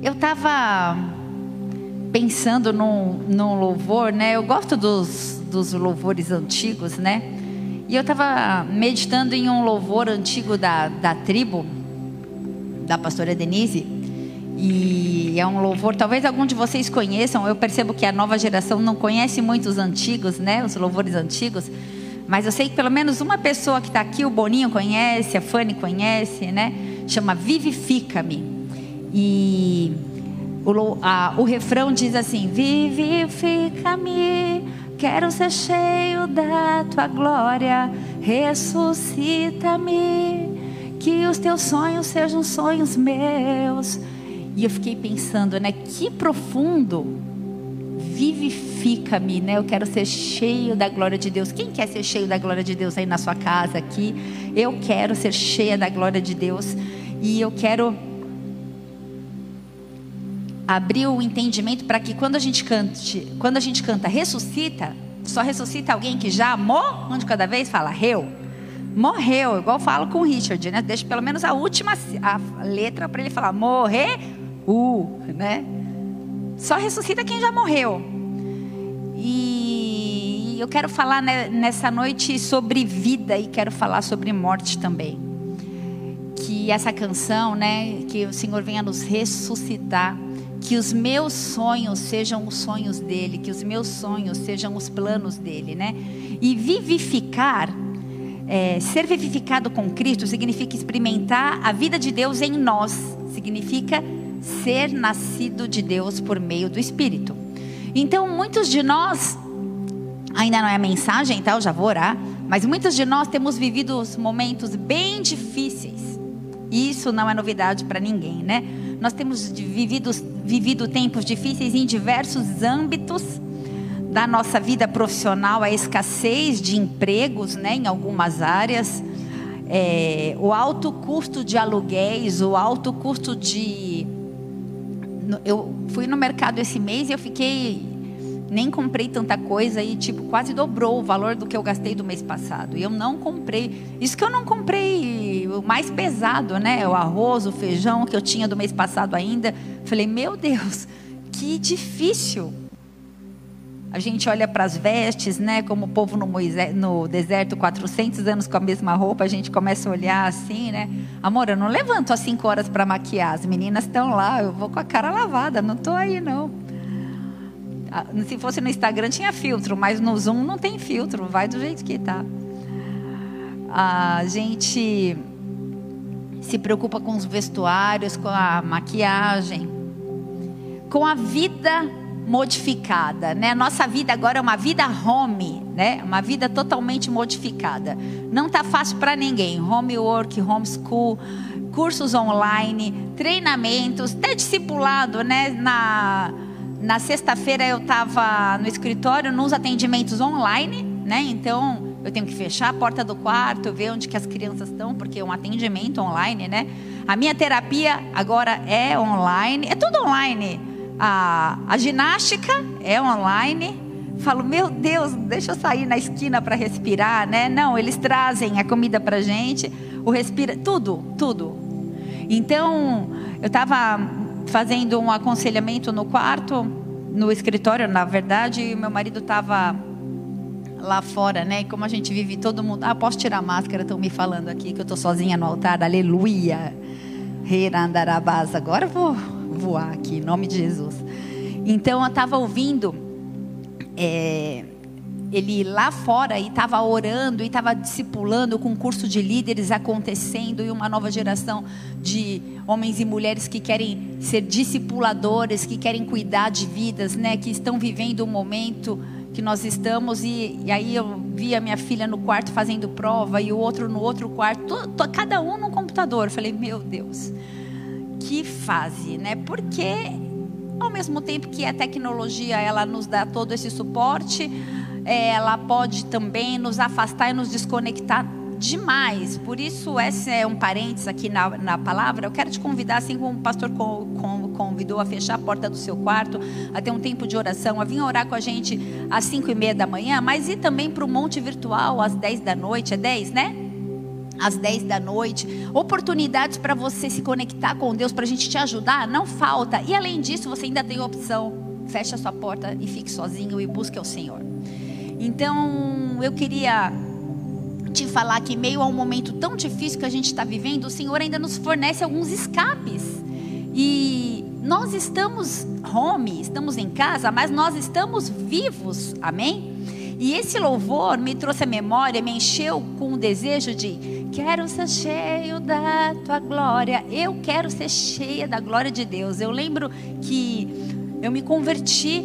Eu estava pensando num, num louvor, né? Eu gosto dos, dos louvores antigos, né? E eu estava meditando em um louvor antigo da, da tribo, da pastora Denise. E é um louvor, talvez algum de vocês conheçam. Eu percebo que a nova geração não conhece muito os antigos, né? Os louvores antigos. Mas eu sei que pelo menos uma pessoa que está aqui, o Boninho conhece, a Fanny conhece, né? Chama Vivifica-me. E o, a, o refrão diz assim: Vivifica-me, quero ser cheio da tua glória, ressuscita-me, que os teus sonhos sejam sonhos meus. E eu fiquei pensando, né? Que profundo vivifica-me, né? Eu quero ser cheio da glória de Deus. Quem quer ser cheio da glória de Deus aí na sua casa aqui? Eu quero ser cheia da glória de Deus e eu quero abrir o entendimento para que quando a gente cante, quando a gente canta ressuscita, só ressuscita alguém que já morreu, de cada vez fala reu. Morreu, igual falo com o Richard, né? Deixa pelo menos a última a letra para ele falar morrer, né? Só ressuscita quem já morreu. E eu quero falar nessa noite sobre vida e quero falar sobre morte também. Que essa canção, né, que o Senhor venha nos ressuscitar que os meus sonhos sejam os sonhos dele, que os meus sonhos sejam os planos dele, né? E vivificar, é, ser vivificado com Cristo significa experimentar a vida de Deus em nós, significa ser nascido de Deus por meio do Espírito. Então, muitos de nós, ainda não é a mensagem, tá? Eu já vou orar, mas muitos de nós temos vivido momentos bem difíceis. Isso não é novidade para ninguém, né? Nós temos vivido, vivido tempos difíceis em diversos âmbitos da nossa vida profissional, a escassez de empregos né, em algumas áreas, é, o alto custo de aluguéis, o alto custo de. Eu fui no mercado esse mês e eu fiquei nem comprei tanta coisa e tipo quase dobrou o valor do que eu gastei do mês passado. E eu não comprei. Isso que eu não comprei o mais pesado, né? O arroz, o feijão que eu tinha do mês passado ainda. Falei, meu Deus, que difícil. A gente olha para as vestes, né? Como o povo no, Moisés, no deserto, 400 anos com a mesma roupa, a gente começa a olhar assim, né? Amor, eu não levanto às 5 horas para maquiar. As meninas estão lá, eu vou com a cara lavada, não estou aí não. Ah, se fosse no Instagram tinha filtro, mas no Zoom não tem filtro, vai do jeito que está. A gente se preocupa com os vestuários, com a maquiagem, com a vida modificada, né? Nossa vida agora é uma vida home, né? Uma vida totalmente modificada. Não tá fácil para ninguém. Homework, homeschool, cursos online, treinamentos, até discipulado, né? Na na sexta-feira eu estava no escritório nos atendimentos online, né? Então eu tenho que fechar a porta do quarto, ver onde que as crianças estão, porque é um atendimento online, né? A minha terapia agora é online, é tudo online. A, a ginástica é online. Falo, meu Deus, deixa eu sair na esquina para respirar, né? Não, eles trazem a comida para gente, o respira, tudo, tudo. Então, eu estava fazendo um aconselhamento no quarto, no escritório, na verdade, e meu marido estava lá fora, né? E como a gente vive todo mundo. Ah, posso tirar a máscara? Estão me falando aqui que eu estou sozinha no altar. Aleluia. Rerandarabás. Agora eu vou voar aqui, em nome de Jesus. Então eu estava ouvindo. É, ele lá fora e estava orando e estava discipulando com um curso de líderes acontecendo e uma nova geração de homens e mulheres que querem ser discipuladores, que querem cuidar de vidas, né, que estão vivendo o momento que nós estamos e, e aí eu vi a minha filha no quarto fazendo prova e o outro no outro quarto, cada um no computador. Eu falei, meu Deus, que fase, né? Porque ao mesmo tempo que a tecnologia ela nos dá todo esse suporte, é, ela pode também nos afastar e nos desconectar demais. Por isso, esse é um parênteses aqui na, na palavra. Eu quero te convidar, assim como o pastor convidou a fechar a porta do seu quarto, a ter um tempo de oração, a vir orar com a gente às 5 e meia da manhã, mas ir também para o monte virtual às 10 da noite. É 10, né? Às 10 da noite, oportunidades para você se conectar com Deus, para a gente te ajudar, não falta. E além disso, você ainda tem opção, feche a sua porta e fique sozinho e busque o Senhor. Então, eu queria te falar que, meio a um momento tão difícil que a gente está vivendo, o Senhor ainda nos fornece alguns escapes. E nós estamos home, estamos em casa, mas nós estamos vivos, amém? E esse louvor me trouxe a memória, me encheu com o desejo de quero ser cheio da tua glória. Eu quero ser cheia da glória de Deus. Eu lembro que eu me converti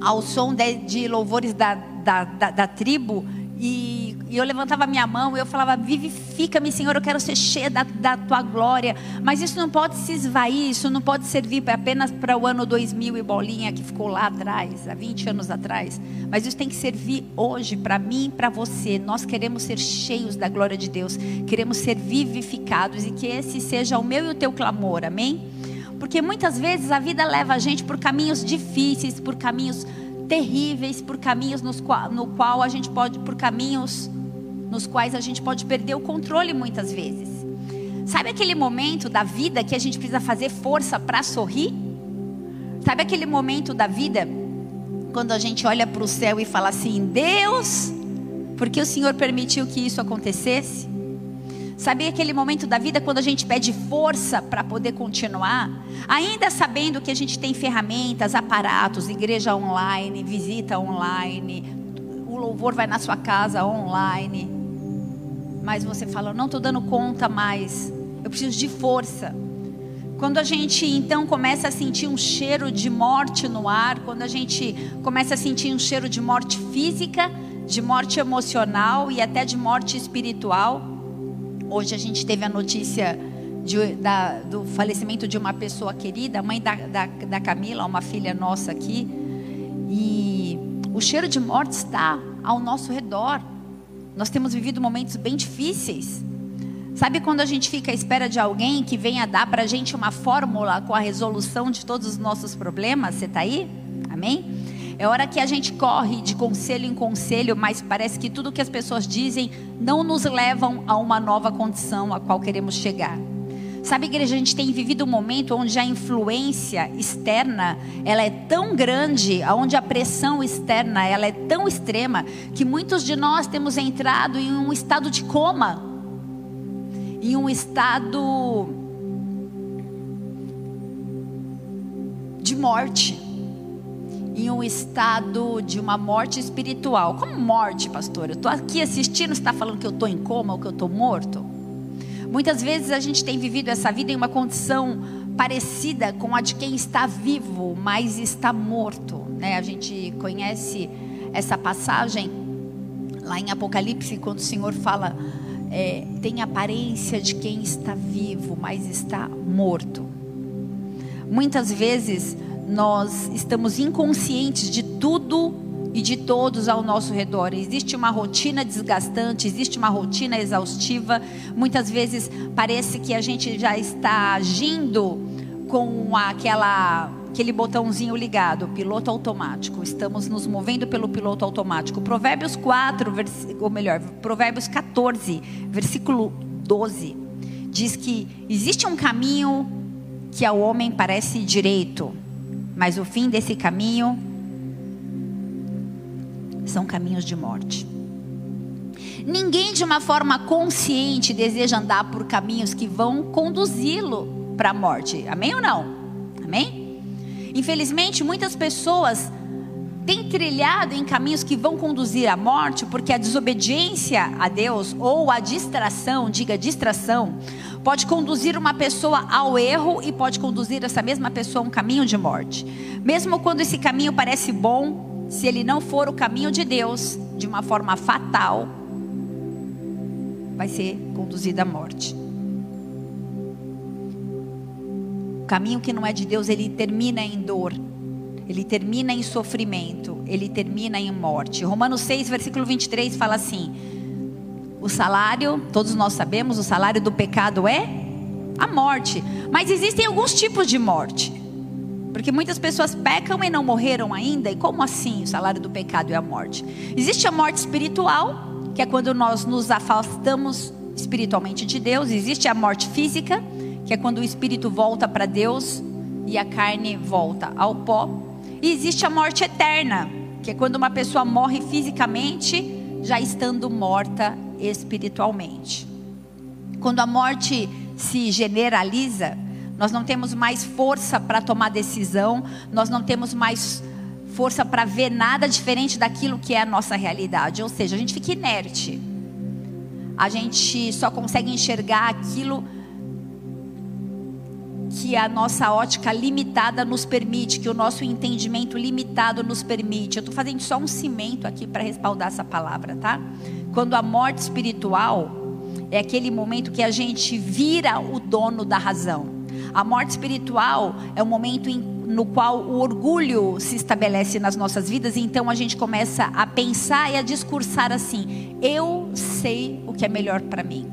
ao som de, de louvores da, da, da, da tribo e, e, eu levantava minha mão e eu falava: Vivifica-me, Senhor, eu quero ser cheia da, da, tua glória. Mas isso não pode se esvair, isso não pode servir apenas para o ano 2000 e bolinha que ficou lá atrás, há 20 anos atrás. Mas isso tem que servir hoje, para mim e para você. Nós queremos ser cheios da glória de Deus, queremos ser vivificados e que esse seja o meu e o teu clamor, amém? Porque muitas vezes a vida leva a gente por caminhos difíceis, por caminhos terríveis por caminhos nos qual, no qual a gente pode por caminhos nos quais a gente pode perder o controle muitas vezes. Sabe aquele momento da vida que a gente precisa fazer força para sorrir? Sabe aquele momento da vida quando a gente olha para o céu e fala assim: Deus, porque o Senhor permitiu que isso acontecesse? Sabe aquele momento da vida quando a gente pede força para poder continuar? Ainda sabendo que a gente tem ferramentas, aparatos, igreja online, visita online, o louvor vai na sua casa online. Mas você fala, não estou dando conta mais, eu preciso de força. Quando a gente então começa a sentir um cheiro de morte no ar, quando a gente começa a sentir um cheiro de morte física, de morte emocional e até de morte espiritual, Hoje a gente teve a notícia de, da, do falecimento de uma pessoa querida, mãe da, da, da Camila, uma filha nossa aqui. E o cheiro de morte está ao nosso redor. Nós temos vivido momentos bem difíceis. Sabe quando a gente fica à espera de alguém que venha dar para a gente uma fórmula com a resolução de todos os nossos problemas? Você está aí? Amém? É hora que a gente corre de conselho em conselho, mas parece que tudo que as pessoas dizem não nos levam a uma nova condição a qual queremos chegar. Sabe, igreja, a gente tem vivido um momento onde a influência externa, ela é tão grande, onde a pressão externa, ela é tão extrema, que muitos de nós temos entrado em um estado de coma, em um estado de morte em um estado de uma morte espiritual. Como morte, pastor? Eu estou aqui assistindo, está falando que eu estou em coma ou que eu estou morto? Muitas vezes a gente tem vivido essa vida em uma condição parecida com a de quem está vivo, mas está morto. Né? A gente conhece essa passagem lá em Apocalipse, quando o Senhor fala, é, tem aparência de quem está vivo, mas está morto. Muitas vezes nós estamos inconscientes de tudo e de todos ao nosso redor. Existe uma rotina desgastante, existe uma rotina exaustiva. Muitas vezes parece que a gente já está agindo com aquela aquele botãozinho ligado, piloto automático. Estamos nos movendo pelo piloto automático. Provérbios 4, ou melhor, Provérbios 14, versículo 12, diz que existe um caminho que ao homem parece direito, mas o fim desse caminho são caminhos de morte. Ninguém de uma forma consciente deseja andar por caminhos que vão conduzi-lo para a morte. Amém ou não? Amém? Infelizmente, muitas pessoas têm trilhado em caminhos que vão conduzir à morte, porque a desobediência a Deus ou a distração, diga distração, pode conduzir uma pessoa ao erro e pode conduzir essa mesma pessoa a um caminho de morte. Mesmo quando esse caminho parece bom, se ele não for o caminho de Deus, de uma forma fatal, vai ser conduzido à morte. O caminho que não é de Deus, ele termina em dor, ele termina em sofrimento, ele termina em morte. Romanos 6, versículo 23 fala assim: o salário, todos nós sabemos, o salário do pecado é a morte. Mas existem alguns tipos de morte. Porque muitas pessoas pecam e não morreram ainda. E como assim o salário do pecado é a morte? Existe a morte espiritual, que é quando nós nos afastamos espiritualmente de Deus, existe a morte física, que é quando o espírito volta para Deus e a carne volta ao pó. E existe a morte eterna, que é quando uma pessoa morre fisicamente, já estando morta espiritualmente. Quando a morte se generaliza, nós não temos mais força para tomar decisão, nós não temos mais força para ver nada diferente daquilo que é a nossa realidade. Ou seja, a gente fica inerte. A gente só consegue enxergar aquilo que a nossa ótica limitada nos permite, que o nosso entendimento limitado nos permite. Eu estou fazendo só um cimento aqui para respaldar essa palavra, tá? Quando a morte espiritual é aquele momento que a gente vira o dono da razão. A morte espiritual é o momento em, no qual o orgulho se estabelece nas nossas vidas, e então a gente começa a pensar e a discursar assim: eu sei o que é melhor para mim.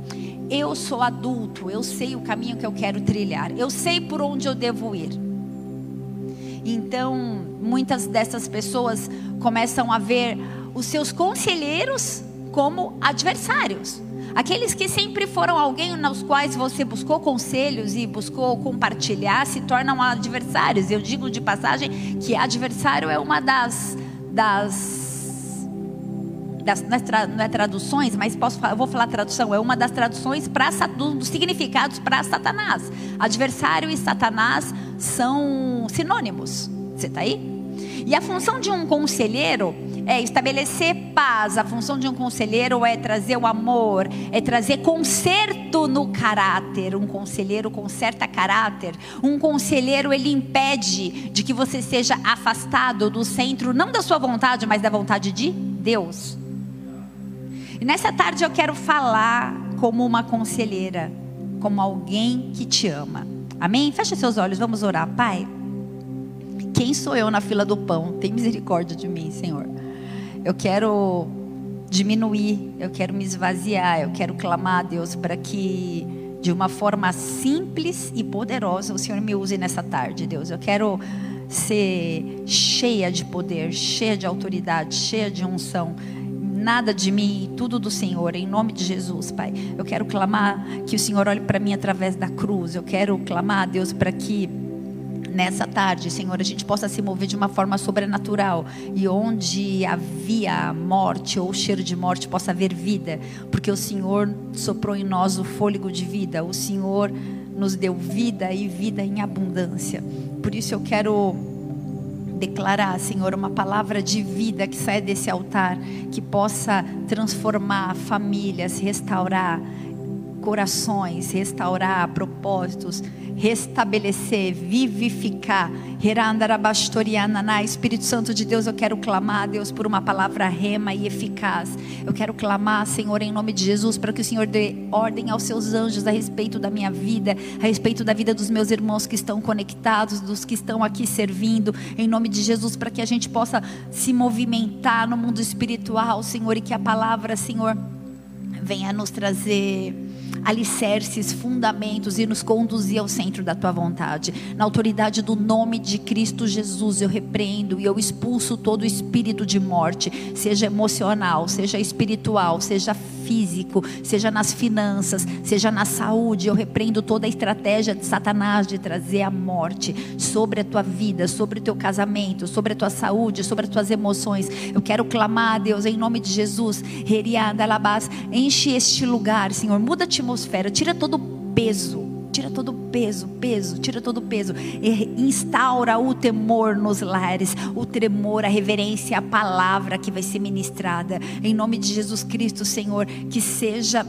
Eu sou adulto, eu sei o caminho que eu quero trilhar, eu sei por onde eu devo ir. Então, muitas dessas pessoas começam a ver os seus conselheiros como adversários. Aqueles que sempre foram alguém nos quais você buscou conselhos e buscou compartilhar se tornam adversários. Eu digo de passagem que adversário é uma das, das das, não, é tra, não é traduções, mas posso eu vou falar tradução, é uma das traduções para dos significados para Satanás. Adversário e Satanás são sinônimos. Você está aí? E a função de um conselheiro é estabelecer paz. A função de um conselheiro é trazer o amor, é trazer conserto no caráter. Um conselheiro conserta caráter. Um conselheiro ele impede de que você seja afastado do centro não da sua vontade, mas da vontade de Deus. E nessa tarde eu quero falar como uma conselheira, como alguém que te ama. Amém? Feche seus olhos, vamos orar. Pai, quem sou eu na fila do pão? Tem misericórdia de mim, Senhor. Eu quero diminuir, eu quero me esvaziar, eu quero clamar a Deus para que de uma forma simples e poderosa o Senhor me use nessa tarde, Deus. Eu quero ser cheia de poder, cheia de autoridade, cheia de unção nada de mim, tudo do Senhor, em nome de Jesus, Pai. Eu quero clamar que o Senhor olhe para mim através da cruz. Eu quero clamar, Deus, para que nessa tarde, Senhor, a gente possa se mover de uma forma sobrenatural e onde havia morte ou cheiro de morte possa haver vida, porque o Senhor soprou em nós o fôlego de vida, o Senhor nos deu vida e vida em abundância. Por isso eu quero declarar, Senhor, uma palavra de vida que saia desse altar, que possa transformar famílias, restaurar corações, restaurar propósitos, restabelecer, vivificar. Espírito Santo de Deus, eu quero clamar, Deus, por uma palavra rema e eficaz. Eu quero clamar, Senhor, em nome de Jesus, para que o Senhor dê ordem aos seus anjos a respeito da minha vida, a respeito da vida dos meus irmãos que estão conectados, dos que estão aqui servindo, em nome de Jesus, para que a gente possa se movimentar no mundo espiritual, Senhor, e que a palavra, Senhor, venha nos trazer alicerces, fundamentos e nos conduzir ao centro da tua vontade. Na autoridade do nome de Cristo Jesus, eu repreendo e eu expulso todo espírito de morte, seja emocional, seja espiritual, seja físico, seja nas finanças, seja na saúde. Eu repreendo toda a estratégia de Satanás de trazer a morte sobre a tua vida, sobre o teu casamento, sobre a tua saúde, sobre as tuas emoções. Eu quero clamar a Deus em nome de Jesus. Enche este lugar, Senhor. Muda a atmosfera, tira todo o peso tira todo o peso, peso, tira todo o peso, instaura o temor nos lares, o tremor, a reverência, a palavra que vai ser ministrada, em nome de Jesus Cristo, Senhor, que seja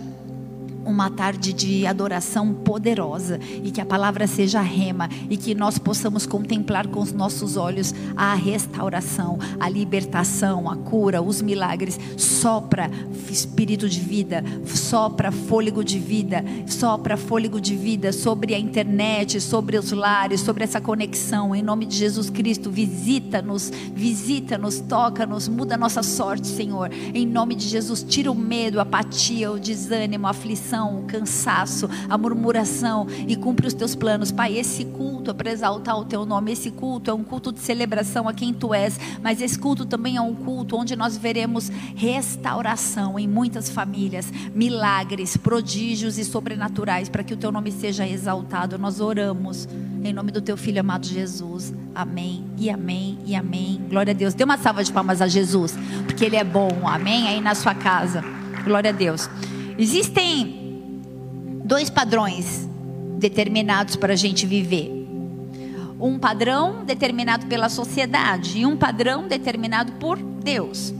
uma tarde de adoração poderosa e que a palavra seja rema e que nós possamos contemplar com os nossos olhos a restauração, a libertação, a cura, os milagres. Sopra espírito de vida, sopra fôlego de vida, sopra fôlego de vida sobre a internet, sobre os lares, sobre essa conexão. Em nome de Jesus Cristo, visita-nos, visita-nos, toca-nos, muda a nossa sorte, Senhor. Em nome de Jesus, tira o medo, a apatia, o desânimo, a aflição depressão, o cansaço, a murmuração e cumpre os teus planos. Pai, esse culto é para exaltar o teu nome. Esse culto é um culto de celebração a quem tu és, mas esse culto também é um culto onde nós veremos restauração em muitas famílias, milagres, prodígios e sobrenaturais para que o teu nome seja exaltado. Nós oramos em nome do teu filho amado Jesus. Amém e amém e amém. Glória a Deus. Dê uma salva de palmas a Jesus, porque ele é bom. Amém. Aí na sua casa. Glória a Deus. Existem dois padrões determinados para a gente viver. Um padrão determinado pela sociedade e um padrão determinado por Deus.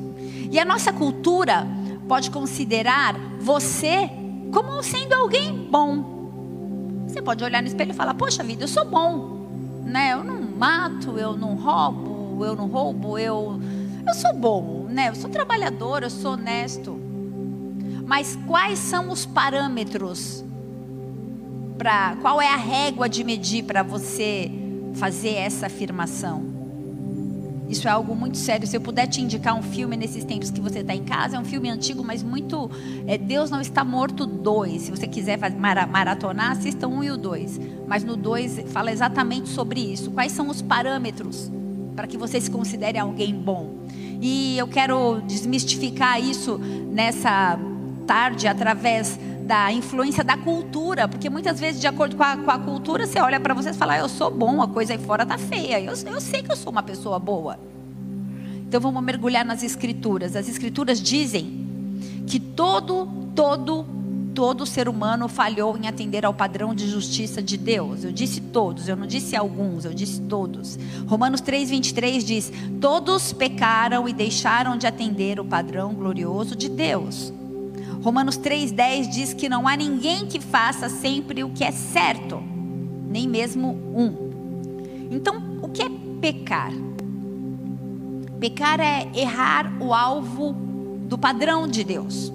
E a nossa cultura pode considerar você como sendo alguém bom. Você pode olhar no espelho e falar: Poxa vida, eu sou bom, né? Eu não mato, eu não roubo, eu não roubo, eu eu sou bom, né? Eu sou trabalhador, eu sou honesto. Mas quais são os parâmetros para qual é a régua de medir para você fazer essa afirmação? Isso é algo muito sério. Se eu puder te indicar um filme nesses tempos que você está em casa, é um filme antigo, mas muito. É, Deus não está morto dois. Se você quiser maratonar, assista um e o dois. Mas no dois fala exatamente sobre isso. Quais são os parâmetros para que você se considere alguém bom? E eu quero desmistificar isso nessa tarde através da influência da cultura, porque muitas vezes, de acordo com a, com a cultura, você olha para você e fala: ah, Eu sou bom, a coisa aí fora tá feia. Eu, eu sei que eu sou uma pessoa boa. Então vamos mergulhar nas escrituras. As escrituras dizem que todo, todo, todo ser humano falhou em atender ao padrão de justiça de Deus. Eu disse todos, eu não disse alguns, eu disse todos. Romanos 3:23 diz: "Todos pecaram e deixaram de atender o padrão glorioso de Deus." Romanos 3,10 diz que não há ninguém que faça sempre o que é certo, nem mesmo um. Então, o que é pecar? Pecar é errar o alvo do padrão de Deus.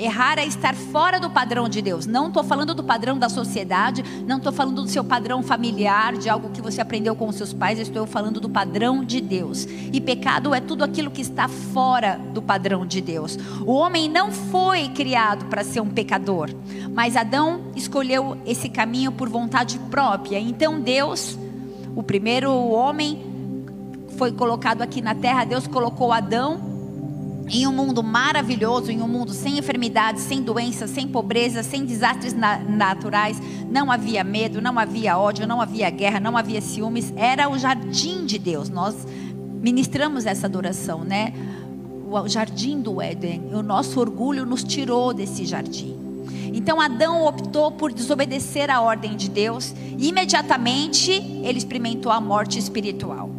Errar é estar fora do padrão de Deus. Não estou falando do padrão da sociedade, não estou falando do seu padrão familiar, de algo que você aprendeu com os seus pais, estou falando do padrão de Deus. E pecado é tudo aquilo que está fora do padrão de Deus. O homem não foi criado para ser um pecador, mas Adão escolheu esse caminho por vontade própria. Então Deus, o primeiro homem, foi colocado aqui na terra, Deus colocou Adão em um mundo maravilhoso, em um mundo sem enfermidades, sem doenças, sem pobreza, sem desastres na naturais, não havia medo, não havia ódio, não havia guerra, não havia ciúmes, era o jardim de Deus. Nós ministramos essa adoração, né? O jardim do Éden. O nosso orgulho nos tirou desse jardim. Então Adão optou por desobedecer a ordem de Deus e imediatamente ele experimentou a morte espiritual.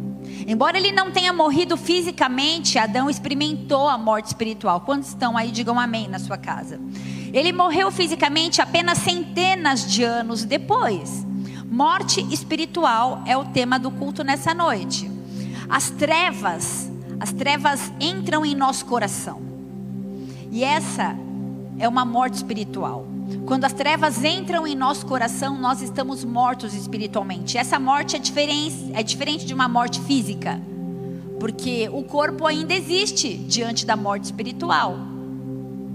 Embora ele não tenha morrido fisicamente, Adão experimentou a morte espiritual. Quantos estão aí, digam amém na sua casa. Ele morreu fisicamente apenas centenas de anos depois. Morte espiritual é o tema do culto nessa noite. As trevas, as trevas entram em nosso coração. E essa é uma morte espiritual. Quando as trevas entram em nosso coração, nós estamos mortos espiritualmente. Essa morte é diferente, é diferente de uma morte física, porque o corpo ainda existe diante da morte espiritual,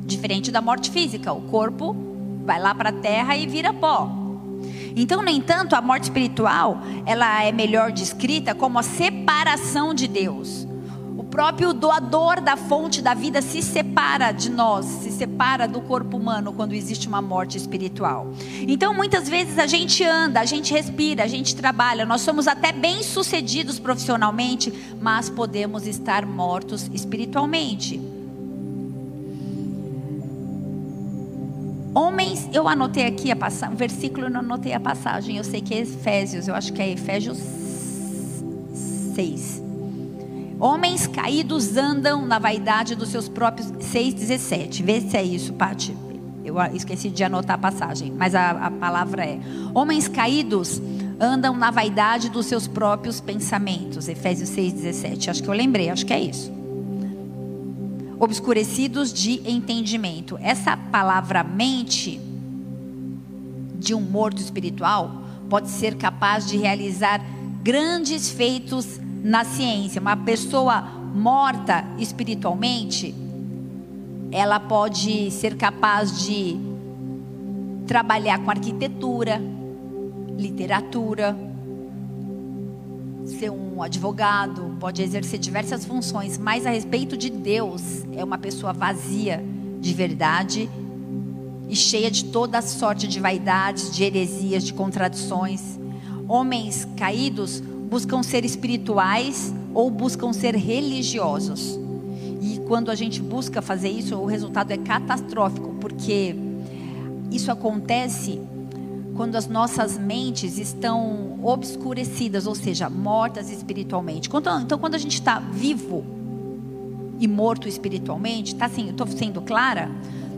diferente da morte física. O corpo vai lá para a terra e vira pó. Então, no entanto, a morte espiritual, ela é melhor descrita como a separação de Deus próprio doador da fonte da vida se separa de nós, se separa do corpo humano quando existe uma morte espiritual. Então, muitas vezes a gente anda, a gente respira, a gente trabalha, nós somos até bem-sucedidos profissionalmente, mas podemos estar mortos espiritualmente. Homens, eu anotei aqui a passagem, o versículo eu não anotei a passagem, eu sei que é Efésios, eu acho que é Efésios 6. Homens caídos andam na vaidade dos seus próprios. 6,17. Vê se é isso, Pati. Eu esqueci de anotar a passagem, mas a, a palavra é: Homens caídos andam na vaidade dos seus próprios pensamentos. Efésios 6,17. Acho que eu lembrei, acho que é isso. Obscurecidos de entendimento. Essa palavra mente de um morto espiritual pode ser capaz de realizar grandes feitos na ciência, uma pessoa morta espiritualmente, ela pode ser capaz de trabalhar com arquitetura, literatura, ser um advogado, pode exercer diversas funções, mas a respeito de Deus, é uma pessoa vazia de verdade e cheia de toda sorte de vaidades, de heresias, de contradições. Homens caídos buscam ser espirituais ou buscam ser religiosos. E quando a gente busca fazer isso, o resultado é catastrófico, porque isso acontece quando as nossas mentes estão obscurecidas, ou seja, mortas espiritualmente. Então, quando a gente está vivo e morto espiritualmente, tá assim, estou sendo clara?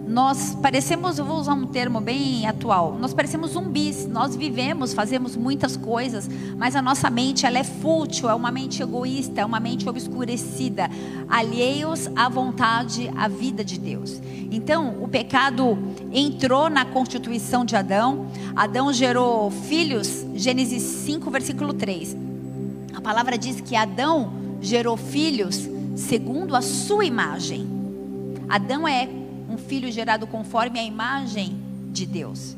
Nós parecemos, eu vou usar um termo bem atual, nós parecemos zumbis, nós vivemos, fazemos muitas coisas, mas a nossa mente ela é fútil, é uma mente egoísta, é uma mente obscurecida, alheios à vontade, à vida de Deus. Então, o pecado entrou na constituição de Adão, Adão gerou filhos, Gênesis 5, versículo 3. A palavra diz que Adão gerou filhos segundo a sua imagem. Adão é um filho gerado conforme a imagem de Deus.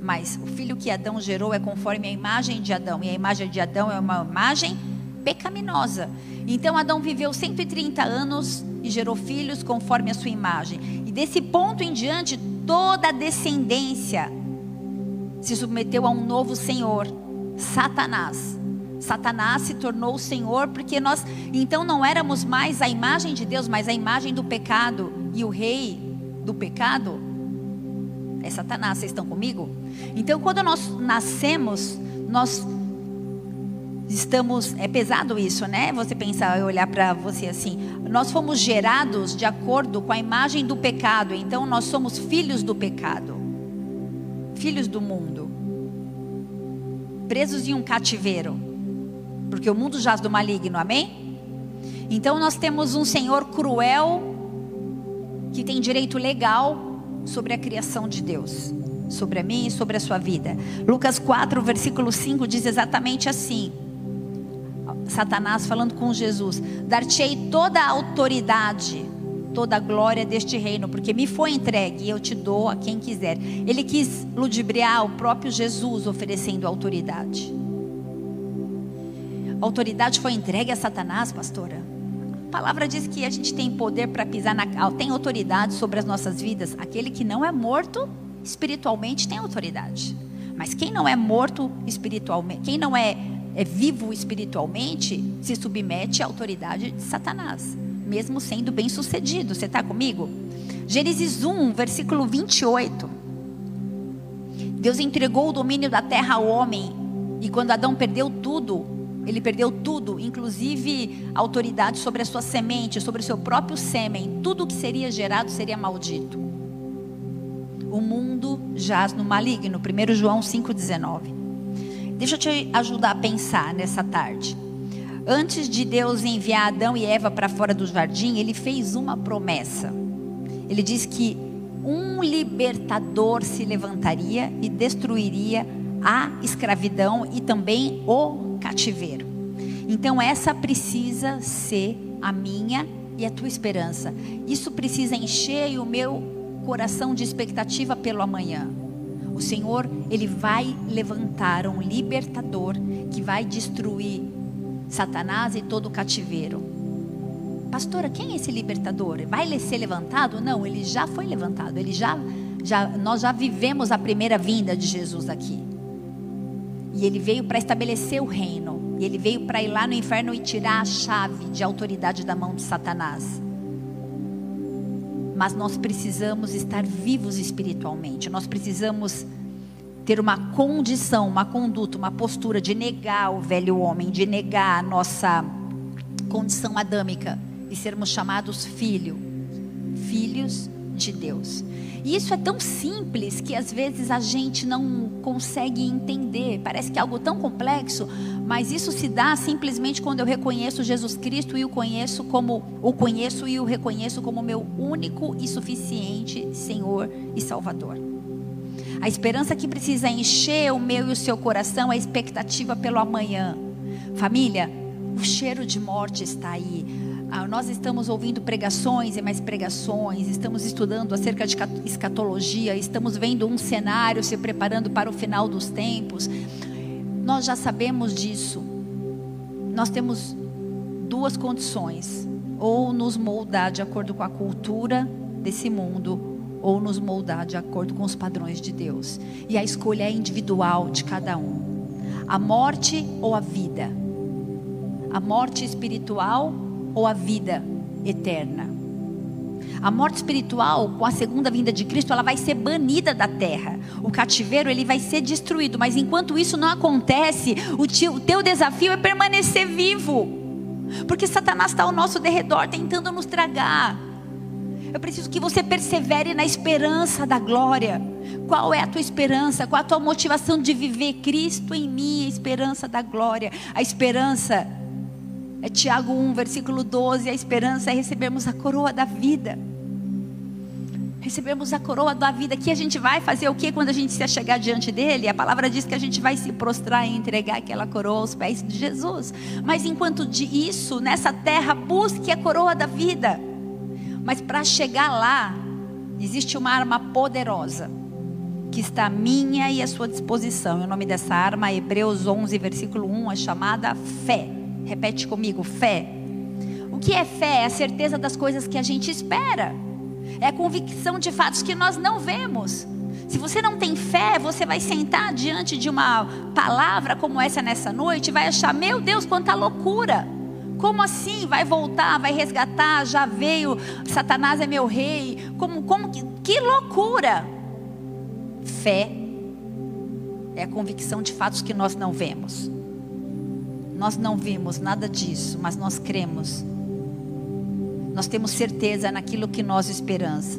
Mas o filho que Adão gerou é conforme a imagem de Adão, e a imagem de Adão é uma imagem pecaminosa. Então Adão viveu 130 anos e gerou filhos conforme a sua imagem. E desse ponto em diante, toda a descendência se submeteu a um novo senhor, Satanás. Satanás se tornou o Senhor porque nós então não éramos mais a imagem de Deus, mas a imagem do pecado e o rei do pecado é Satanás. Vocês estão comigo? Então, quando nós nascemos, nós estamos. É pesado isso, né? Você pensar, olhar para você assim. Nós fomos gerados de acordo com a imagem do pecado. Então, nós somos filhos do pecado, filhos do mundo, presos em um cativeiro, porque o mundo jaz do maligno. Amém? Então, nós temos um Senhor cruel que tem direito legal sobre a criação de Deus, sobre a mim e sobre a sua vida. Lucas 4, versículo 5 diz exatamente assim: Satanás falando com Jesus: Dar-te-ei toda a autoridade, toda a glória deste reino, porque me foi entregue e eu te dou a quem quiser. Ele quis ludibriar o próprio Jesus oferecendo autoridade. Autoridade foi entregue a Satanás, pastora. A palavra diz que a gente tem poder para pisar na tem autoridade sobre as nossas vidas. Aquele que não é morto espiritualmente tem autoridade. Mas quem não é morto espiritualmente, quem não é, é vivo espiritualmente, se submete à autoridade de Satanás, mesmo sendo bem sucedido. Você está comigo? Gênesis 1, versículo 28. Deus entregou o domínio da terra ao homem, e quando Adão perdeu tudo, ele perdeu tudo, inclusive autoridade sobre a sua semente, sobre o seu próprio sêmen. Tudo que seria gerado seria maldito. O mundo jaz no maligno. 1 João 5,19. Deixa eu te ajudar a pensar nessa tarde. Antes de Deus enviar Adão e Eva para fora do jardim, ele fez uma promessa. Ele diz que um libertador se levantaria e destruiria a escravidão e também o cativeiro. Então, essa precisa ser a minha e a tua esperança. Isso precisa encher o meu coração de expectativa pelo amanhã. O Senhor, Ele vai levantar um libertador que vai destruir Satanás e todo o cativeiro. Pastora, quem é esse libertador? Vai ser levantado? Não, ele já foi levantado. Ele já, já, nós já vivemos a primeira vinda de Jesus aqui. E ele veio para estabelecer o reino. E ele veio para ir lá no inferno e tirar a chave de autoridade da mão de Satanás. Mas nós precisamos estar vivos espiritualmente. Nós precisamos ter uma condição, uma conduta, uma postura de negar o velho homem, de negar a nossa condição adâmica e sermos chamados filho, filhos de Deus. E isso é tão simples que às vezes a gente não consegue entender. Parece que é algo tão complexo, mas isso se dá simplesmente quando eu reconheço Jesus Cristo e o conheço como o conheço e o reconheço como meu único e suficiente Senhor e Salvador. A esperança que precisa encher o meu e o seu coração é a expectativa pelo amanhã. Família, o cheiro de morte está aí nós estamos ouvindo pregações e mais pregações, estamos estudando acerca de escatologia, estamos vendo um cenário se preparando para o final dos tempos. Nós já sabemos disso. Nós temos duas condições: ou nos moldar de acordo com a cultura desse mundo, ou nos moldar de acordo com os padrões de Deus. E a escolha é individual de cada um a morte ou a vida? A morte espiritual ou a vida eterna? A morte espiritual, com a segunda vinda de Cristo, ela vai ser banida da terra. O cativeiro ele vai ser destruído, mas enquanto isso não acontece, o, o teu desafio é permanecer vivo. Porque Satanás está ao nosso derredor tentando nos tragar. Eu preciso que você persevere na esperança da glória. Qual é a tua esperança? Qual a tua motivação de viver Cristo em mim, a esperança da glória? A esperança é Tiago 1, versículo 12. A esperança é recebermos a coroa da vida. Recebemos a coroa da vida. Que a gente vai fazer o que quando a gente se chegar diante dele? A palavra diz que a gente vai se prostrar e entregar aquela coroa aos pés de Jesus. Mas enquanto isso, nessa terra, busque a coroa da vida. Mas para chegar lá, existe uma arma poderosa que está à minha e à sua disposição. E o nome dessa arma, Hebreus 11, versículo 1, é chamada fé. Repete comigo, fé. O que é fé? É a certeza das coisas que a gente espera. É a convicção de fatos que nós não vemos. Se você não tem fé, você vai sentar diante de uma palavra como essa nessa noite e vai achar: meu Deus, quanta loucura! Como assim? Vai voltar, vai resgatar? Já veio, Satanás é meu rei. Como, como que, que loucura! Fé é a convicção de fatos que nós não vemos. Nós não vimos nada disso, mas nós cremos. Nós temos certeza naquilo que nós esperamos.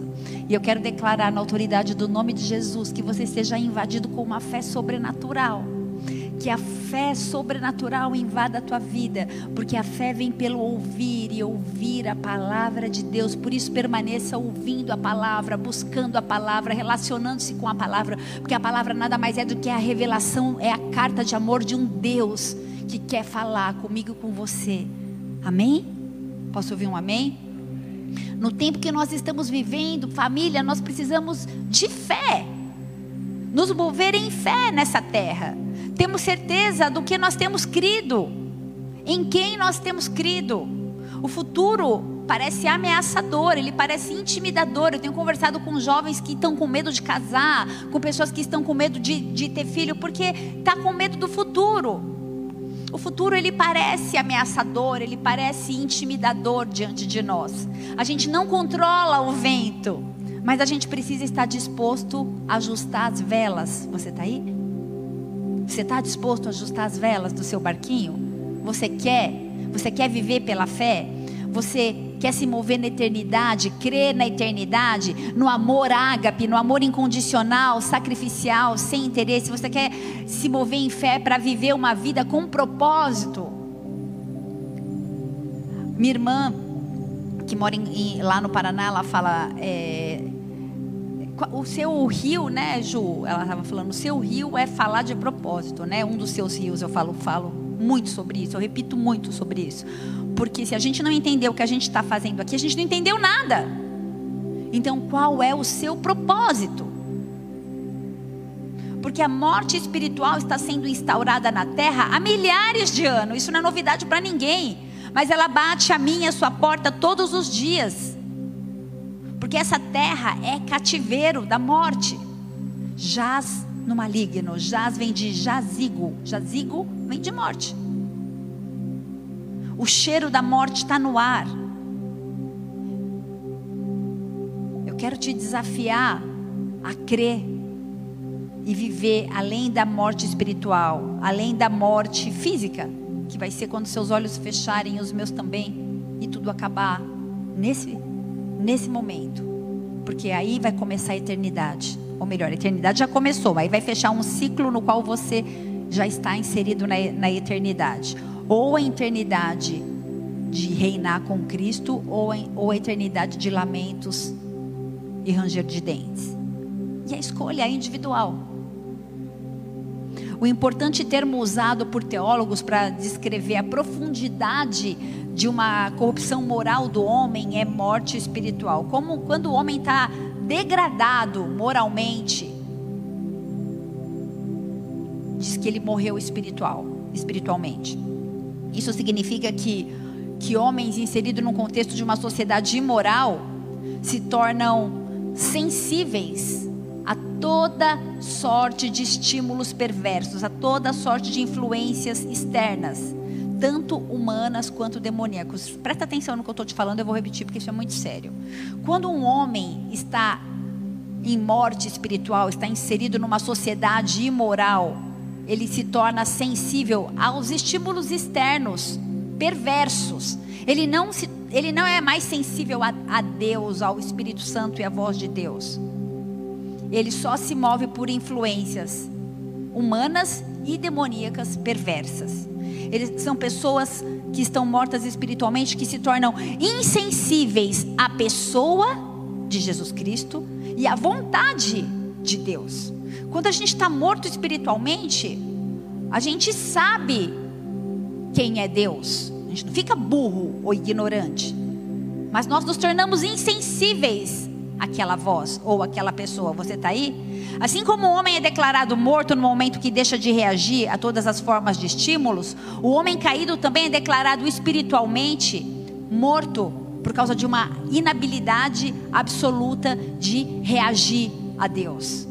E eu quero declarar na autoridade do nome de Jesus que você seja invadido com uma fé sobrenatural que a fé sobrenatural invada a tua vida, porque a fé vem pelo ouvir e ouvir a palavra de Deus. Por isso permaneça ouvindo a palavra, buscando a palavra, relacionando-se com a palavra, porque a palavra nada mais é do que a revelação, é a carta de amor de um Deus que quer falar comigo com você. Amém? Posso ouvir um amém? No tempo que nós estamos vivendo, família, nós precisamos de fé. Nos mover em fé nessa terra temos certeza do que nós temos crido, em quem nós temos crido. O futuro parece ameaçador, ele parece intimidador. Eu tenho conversado com jovens que estão com medo de casar, com pessoas que estão com medo de, de ter filho, porque está com medo do futuro. O futuro ele parece ameaçador, ele parece intimidador diante de nós. A gente não controla o vento, mas a gente precisa estar disposto a ajustar as velas. Você está aí? Você está disposto a ajustar as velas do seu barquinho? Você quer? Você quer viver pela fé? Você quer se mover na eternidade, crer na eternidade, no amor ágape, no amor incondicional, sacrificial, sem interesse? Você quer se mover em fé para viver uma vida com propósito? Minha irmã, que mora em, lá no Paraná, ela fala. É, o seu rio, né, Ju? Ela estava falando, o seu rio é falar de propósito, né? Um dos seus rios, eu falo, falo muito sobre isso, eu repito muito sobre isso. Porque se a gente não entender o que a gente está fazendo aqui, a gente não entendeu nada. Então, qual é o seu propósito? Porque a morte espiritual está sendo instaurada na terra há milhares de anos. Isso não é novidade para ninguém. Mas ela bate a minha, a sua porta todos os dias. Porque essa terra é cativeiro da morte. Jaz no maligno. Jaz vem de jazigo. Jazigo vem de morte. O cheiro da morte está no ar. Eu quero te desafiar a crer e viver além da morte espiritual, além da morte física, que vai ser quando seus olhos fecharem, os meus também, e tudo acabar nesse nesse momento, porque aí vai começar a eternidade. Ou melhor, a eternidade já começou, aí vai fechar um ciclo no qual você já está inserido na, na eternidade. Ou a eternidade de reinar com Cristo, ou, ou a eternidade de lamentos e ranger de dentes. E a escolha é individual. O importante termo usado por teólogos para descrever a profundidade de uma corrupção moral do homem é morte espiritual. Como quando o homem está degradado moralmente, diz que ele morreu espiritual, espiritualmente. Isso significa que que homens inseridos num contexto de uma sociedade imoral se tornam sensíveis a toda sorte de estímulos perversos, a toda sorte de influências externas, tanto humanas quanto demoníacos. Presta atenção no que eu estou te falando, eu vou repetir porque isso é muito sério. Quando um homem está em morte espiritual, está inserido numa sociedade imoral, ele se torna sensível aos estímulos externos perversos. Ele não, se, ele não é mais sensível a, a Deus, ao Espírito Santo e à voz de Deus. Ele só se move por influências humanas e demoníacas perversas. Eles são pessoas que estão mortas espiritualmente, que se tornam insensíveis à pessoa de Jesus Cristo e à vontade de Deus. Quando a gente está morto espiritualmente, a gente sabe quem é Deus. A gente não fica burro ou ignorante. Mas nós nos tornamos insensíveis àquela voz ou àquela pessoa. Você está aí? Assim como o homem é declarado morto no momento que deixa de reagir a todas as formas de estímulos, o homem caído também é declarado espiritualmente morto por causa de uma inabilidade absoluta de reagir a Deus.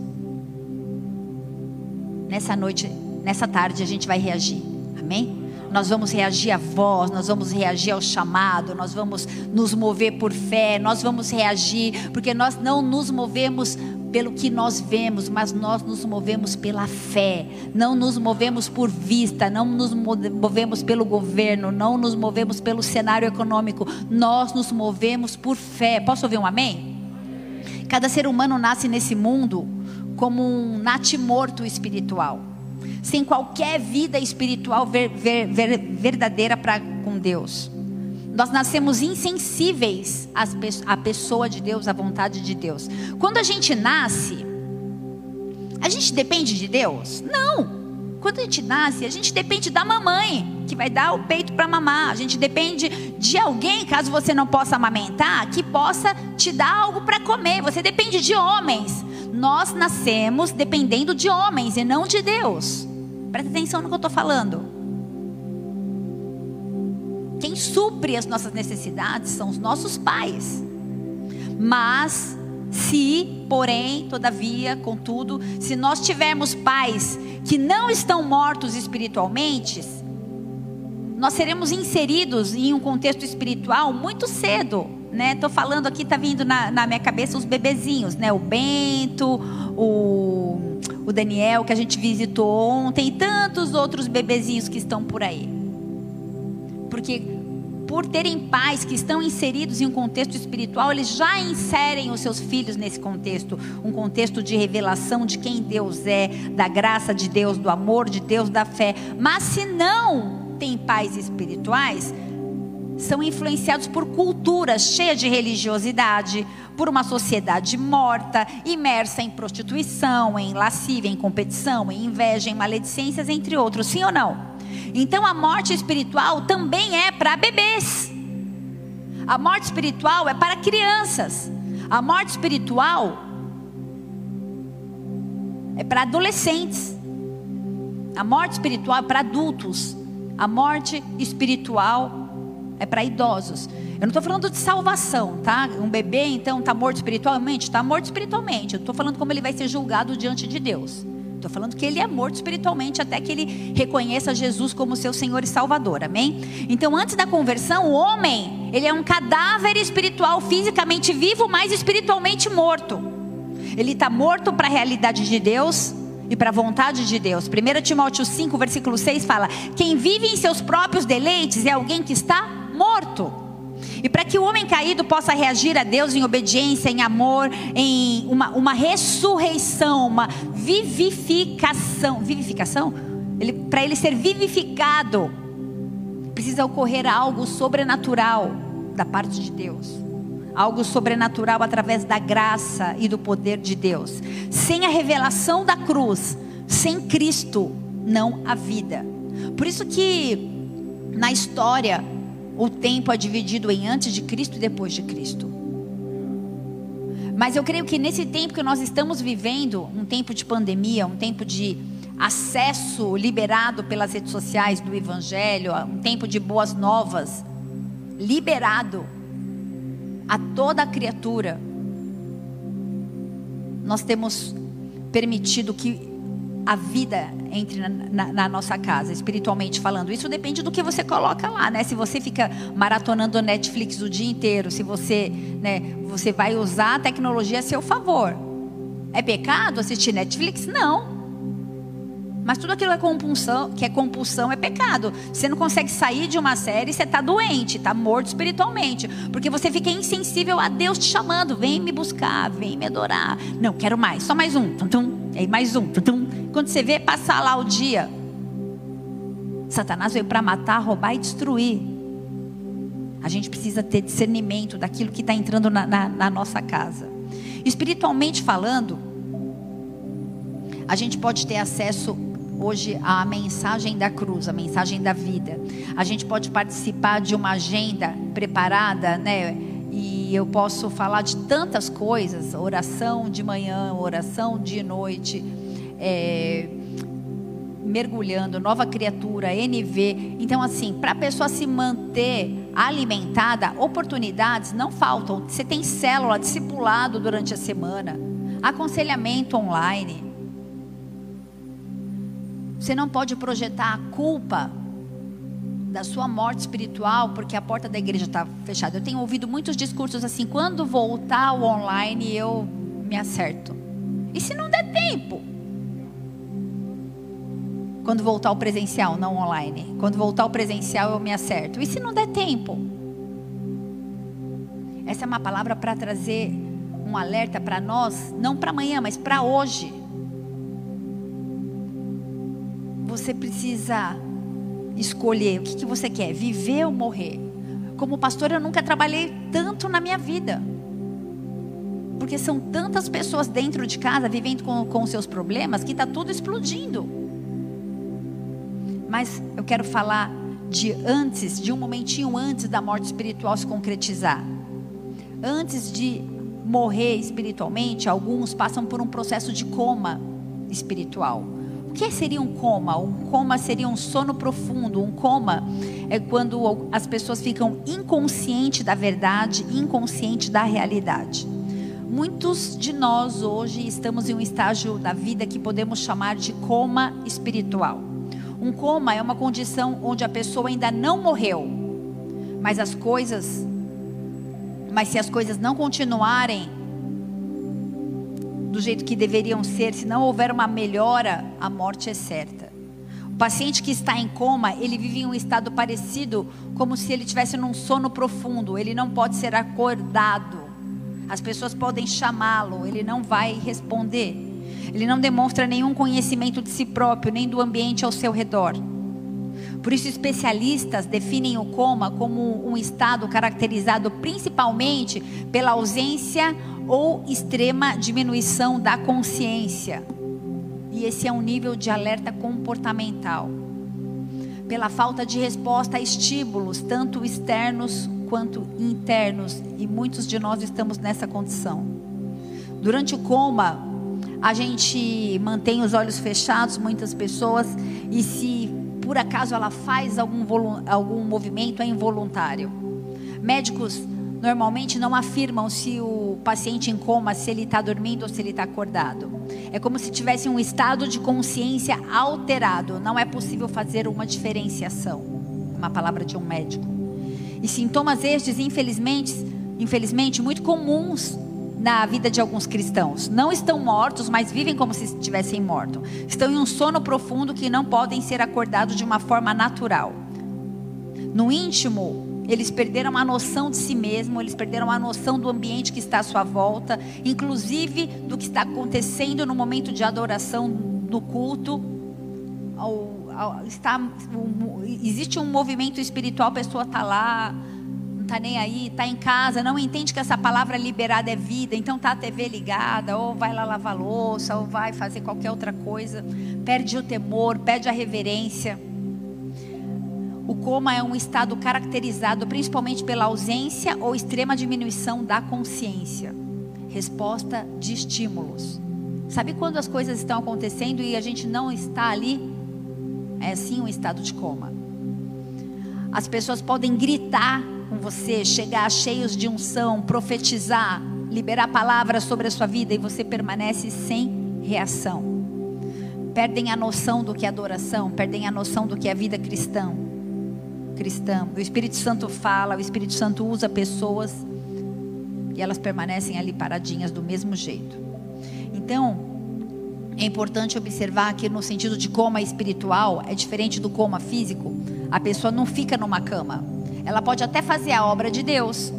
Nessa noite, nessa tarde, a gente vai reagir. Amém? nós vamos reagir à voz, nós vamos reagir ao chamado, nós vamos nos mover por fé, nós vamos reagir, porque nós não nos movemos pelo que nós vemos, mas nós nos movemos pela fé, não nos movemos por vista, não nos movemos pelo governo, não nos movemos pelo cenário econômico, nós nos movemos por fé. Posso ouvir um amém? Cada ser humano nasce nesse mundo como um natimorto espiritual sem qualquer vida espiritual ver, ver, ver, verdadeira para com Deus. Nós nascemos insensíveis à pessoa de Deus, à vontade de Deus. Quando a gente nasce, a gente depende de Deus? Não. Quando a gente nasce, a gente depende da mamãe, que vai dar o peito para mamar. A gente depende de alguém, caso você não possa amamentar, que possa te dar algo para comer. Você depende de homens. Nós nascemos dependendo de homens e não de Deus. Presta atenção no que eu estou falando. Quem supre as nossas necessidades são os nossos pais. Mas, se, porém, todavia, contudo, se nós tivermos pais que não estão mortos espiritualmente, nós seremos inseridos em um contexto espiritual muito cedo. Né? Tô falando aqui, tá vindo na, na minha cabeça os bebezinhos, né? O Bento, o o Daniel que a gente visitou ontem e tantos outros bebezinhos que estão por aí. Porque por terem pais que estão inseridos em um contexto espiritual, eles já inserem os seus filhos nesse contexto, um contexto de revelação de quem Deus é, da graça de Deus, do amor de Deus, da fé. Mas se não tem pais espirituais, são influenciados por culturas cheias de religiosidade, por uma sociedade morta, imersa em prostituição, em lascívia, em competição, em inveja, em maledicências, entre outros. Sim ou não? Então a morte espiritual também é para bebês. A morte espiritual é para crianças. A morte espiritual é para adolescentes. A morte espiritual é para adultos. A morte espiritual é para idosos. Eu não estou falando de salvação, tá? Um bebê, então, está morto espiritualmente? Está morto espiritualmente. Eu estou falando como ele vai ser julgado diante de Deus. Estou falando que ele é morto espiritualmente até que ele reconheça Jesus como seu Senhor e Salvador, amém? Então, antes da conversão, o homem, ele é um cadáver espiritual, fisicamente vivo, mas espiritualmente morto. Ele está morto para a realidade de Deus e para a vontade de Deus. 1 Timóteo 5, versículo 6 fala: Quem vive em seus próprios deleites é alguém que está morto. E para que o homem caído possa reagir a Deus em obediência, em amor, em uma, uma ressurreição, uma vivificação. Vivificação? Ele, para ele ser vivificado, precisa ocorrer algo sobrenatural da parte de Deus. Algo sobrenatural através da graça e do poder de Deus. Sem a revelação da cruz, sem Cristo, não há vida. Por isso que na história o tempo é dividido em antes de Cristo e depois de Cristo. Mas eu creio que nesse tempo que nós estamos vivendo, um tempo de pandemia, um tempo de acesso liberado pelas redes sociais do Evangelho, um tempo de boas novas, liberado a toda a criatura, nós temos permitido que a vida entre na, na, na, nossa casa, espiritualmente falando. Isso depende do que você coloca lá, né? Se você fica maratonando Netflix o dia inteiro, se você, né, você vai usar a tecnologia a seu favor. É pecado assistir Netflix? Não. Mas tudo aquilo que é compulsão, que é compulsão é pecado. Você não consegue sair de uma série, você está doente, está morto espiritualmente, porque você fica insensível a Deus te chamando, vem me buscar, vem me adorar. Não, quero mais, só mais um, tum, tum, aí mais um, tum, tum. Quando você vê passar lá o dia, Satanás veio para matar, roubar e destruir. A gente precisa ter discernimento daquilo que está entrando na, na, na nossa casa. Espiritualmente falando, a gente pode ter acesso hoje a mensagem da cruz, a mensagem da vida. A gente pode participar de uma agenda preparada, né? E eu posso falar de tantas coisas: oração de manhã, oração de noite, é, mergulhando, nova criatura, NV. Então, assim, para a pessoa se manter alimentada, oportunidades não faltam. Você tem célula, discipulado durante a semana, aconselhamento online. Você não pode projetar a culpa da sua morte espiritual porque a porta da igreja está fechada. Eu tenho ouvido muitos discursos assim: quando voltar o online eu me acerto. E se não der tempo? Quando voltar o presencial, não online. Quando voltar o presencial eu me acerto. E se não der tempo? Essa é uma palavra para trazer um alerta para nós, não para amanhã, mas para hoje. você precisa escolher o que, que você quer, viver ou morrer. Como pastor, eu nunca trabalhei tanto na minha vida. Porque são tantas pessoas dentro de casa vivendo com, com seus problemas que está tudo explodindo. Mas eu quero falar de antes, de um momentinho antes da morte espiritual se concretizar. Antes de morrer espiritualmente, alguns passam por um processo de coma espiritual que seria um coma? Um coma seria um sono profundo. Um coma é quando as pessoas ficam inconscientes da verdade, inconscientes da realidade. Muitos de nós hoje estamos em um estágio da vida que podemos chamar de coma espiritual. Um coma é uma condição onde a pessoa ainda não morreu, mas as coisas, mas se as coisas não continuarem do jeito que deveriam ser, se não houver uma melhora, a morte é certa. O paciente que está em coma, ele vive em um estado parecido como se ele estivesse num sono profundo, ele não pode ser acordado. As pessoas podem chamá-lo, ele não vai responder. Ele não demonstra nenhum conhecimento de si próprio, nem do ambiente ao seu redor. Por isso, especialistas definem o coma como um estado caracterizado principalmente pela ausência ou extrema diminuição da consciência. E esse é um nível de alerta comportamental. Pela falta de resposta a estímulos, tanto externos quanto internos, e muitos de nós estamos nessa condição. Durante o coma, a gente mantém os olhos fechados, muitas pessoas, e se por acaso ela faz algum, algum movimento, é involuntário. Médicos normalmente não afirmam se o paciente em coma, se ele está dormindo ou se ele está acordado. É como se tivesse um estado de consciência alterado. Não é possível fazer uma diferenciação. Uma palavra de um médico. E sintomas estes, infelizmente, infelizmente, muito comuns na vida de alguns cristãos. Não estão mortos, mas vivem como se estivessem mortos. Estão em um sono profundo que não podem ser acordados de uma forma natural. No íntimo, eles perderam a noção de si mesmo, eles perderam a noção do ambiente que está à sua volta, inclusive do que está acontecendo no momento de adoração do culto. está, existe um movimento espiritual, a pessoa está lá, está nem aí, está em casa, não entende que essa palavra liberada é vida, então está a TV ligada, ou vai lá lavar louça, ou vai fazer qualquer outra coisa, perde o temor, perde a reverência. O coma é um estado caracterizado principalmente pela ausência ou extrema diminuição da consciência. Resposta de estímulos. Sabe quando as coisas estão acontecendo e a gente não está ali? É assim um estado de coma. As pessoas podem gritar com você, chegar cheios de unção, profetizar, liberar palavras sobre a sua vida e você permanece sem reação. Perdem a noção do que é adoração, perdem a noção do que é vida cristã. Cristã. O Espírito Santo fala, o Espírito Santo usa pessoas e elas permanecem ali paradinhas do mesmo jeito. Então, é importante observar que no sentido de coma espiritual é diferente do coma físico. A pessoa não fica numa cama. Ela pode até fazer a obra de Deus,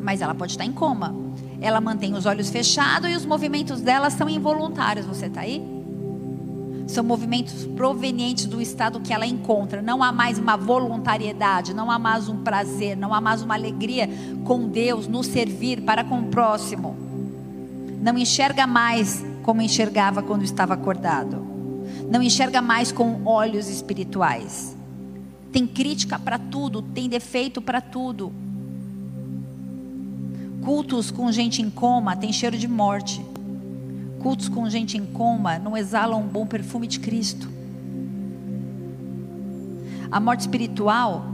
mas ela pode estar em coma. Ela mantém os olhos fechados e os movimentos dela são involuntários. Você está aí? São movimentos provenientes do estado que ela encontra. Não há mais uma voluntariedade, não há mais um prazer, não há mais uma alegria com Deus, no servir para com o próximo. Não enxerga mais como enxergava quando estava acordado. Não enxerga mais com olhos espirituais. Tem crítica para tudo, tem defeito para tudo. Cultos com gente em coma tem cheiro de morte. Cultos com gente em coma não exalam um bom perfume de Cristo. A morte espiritual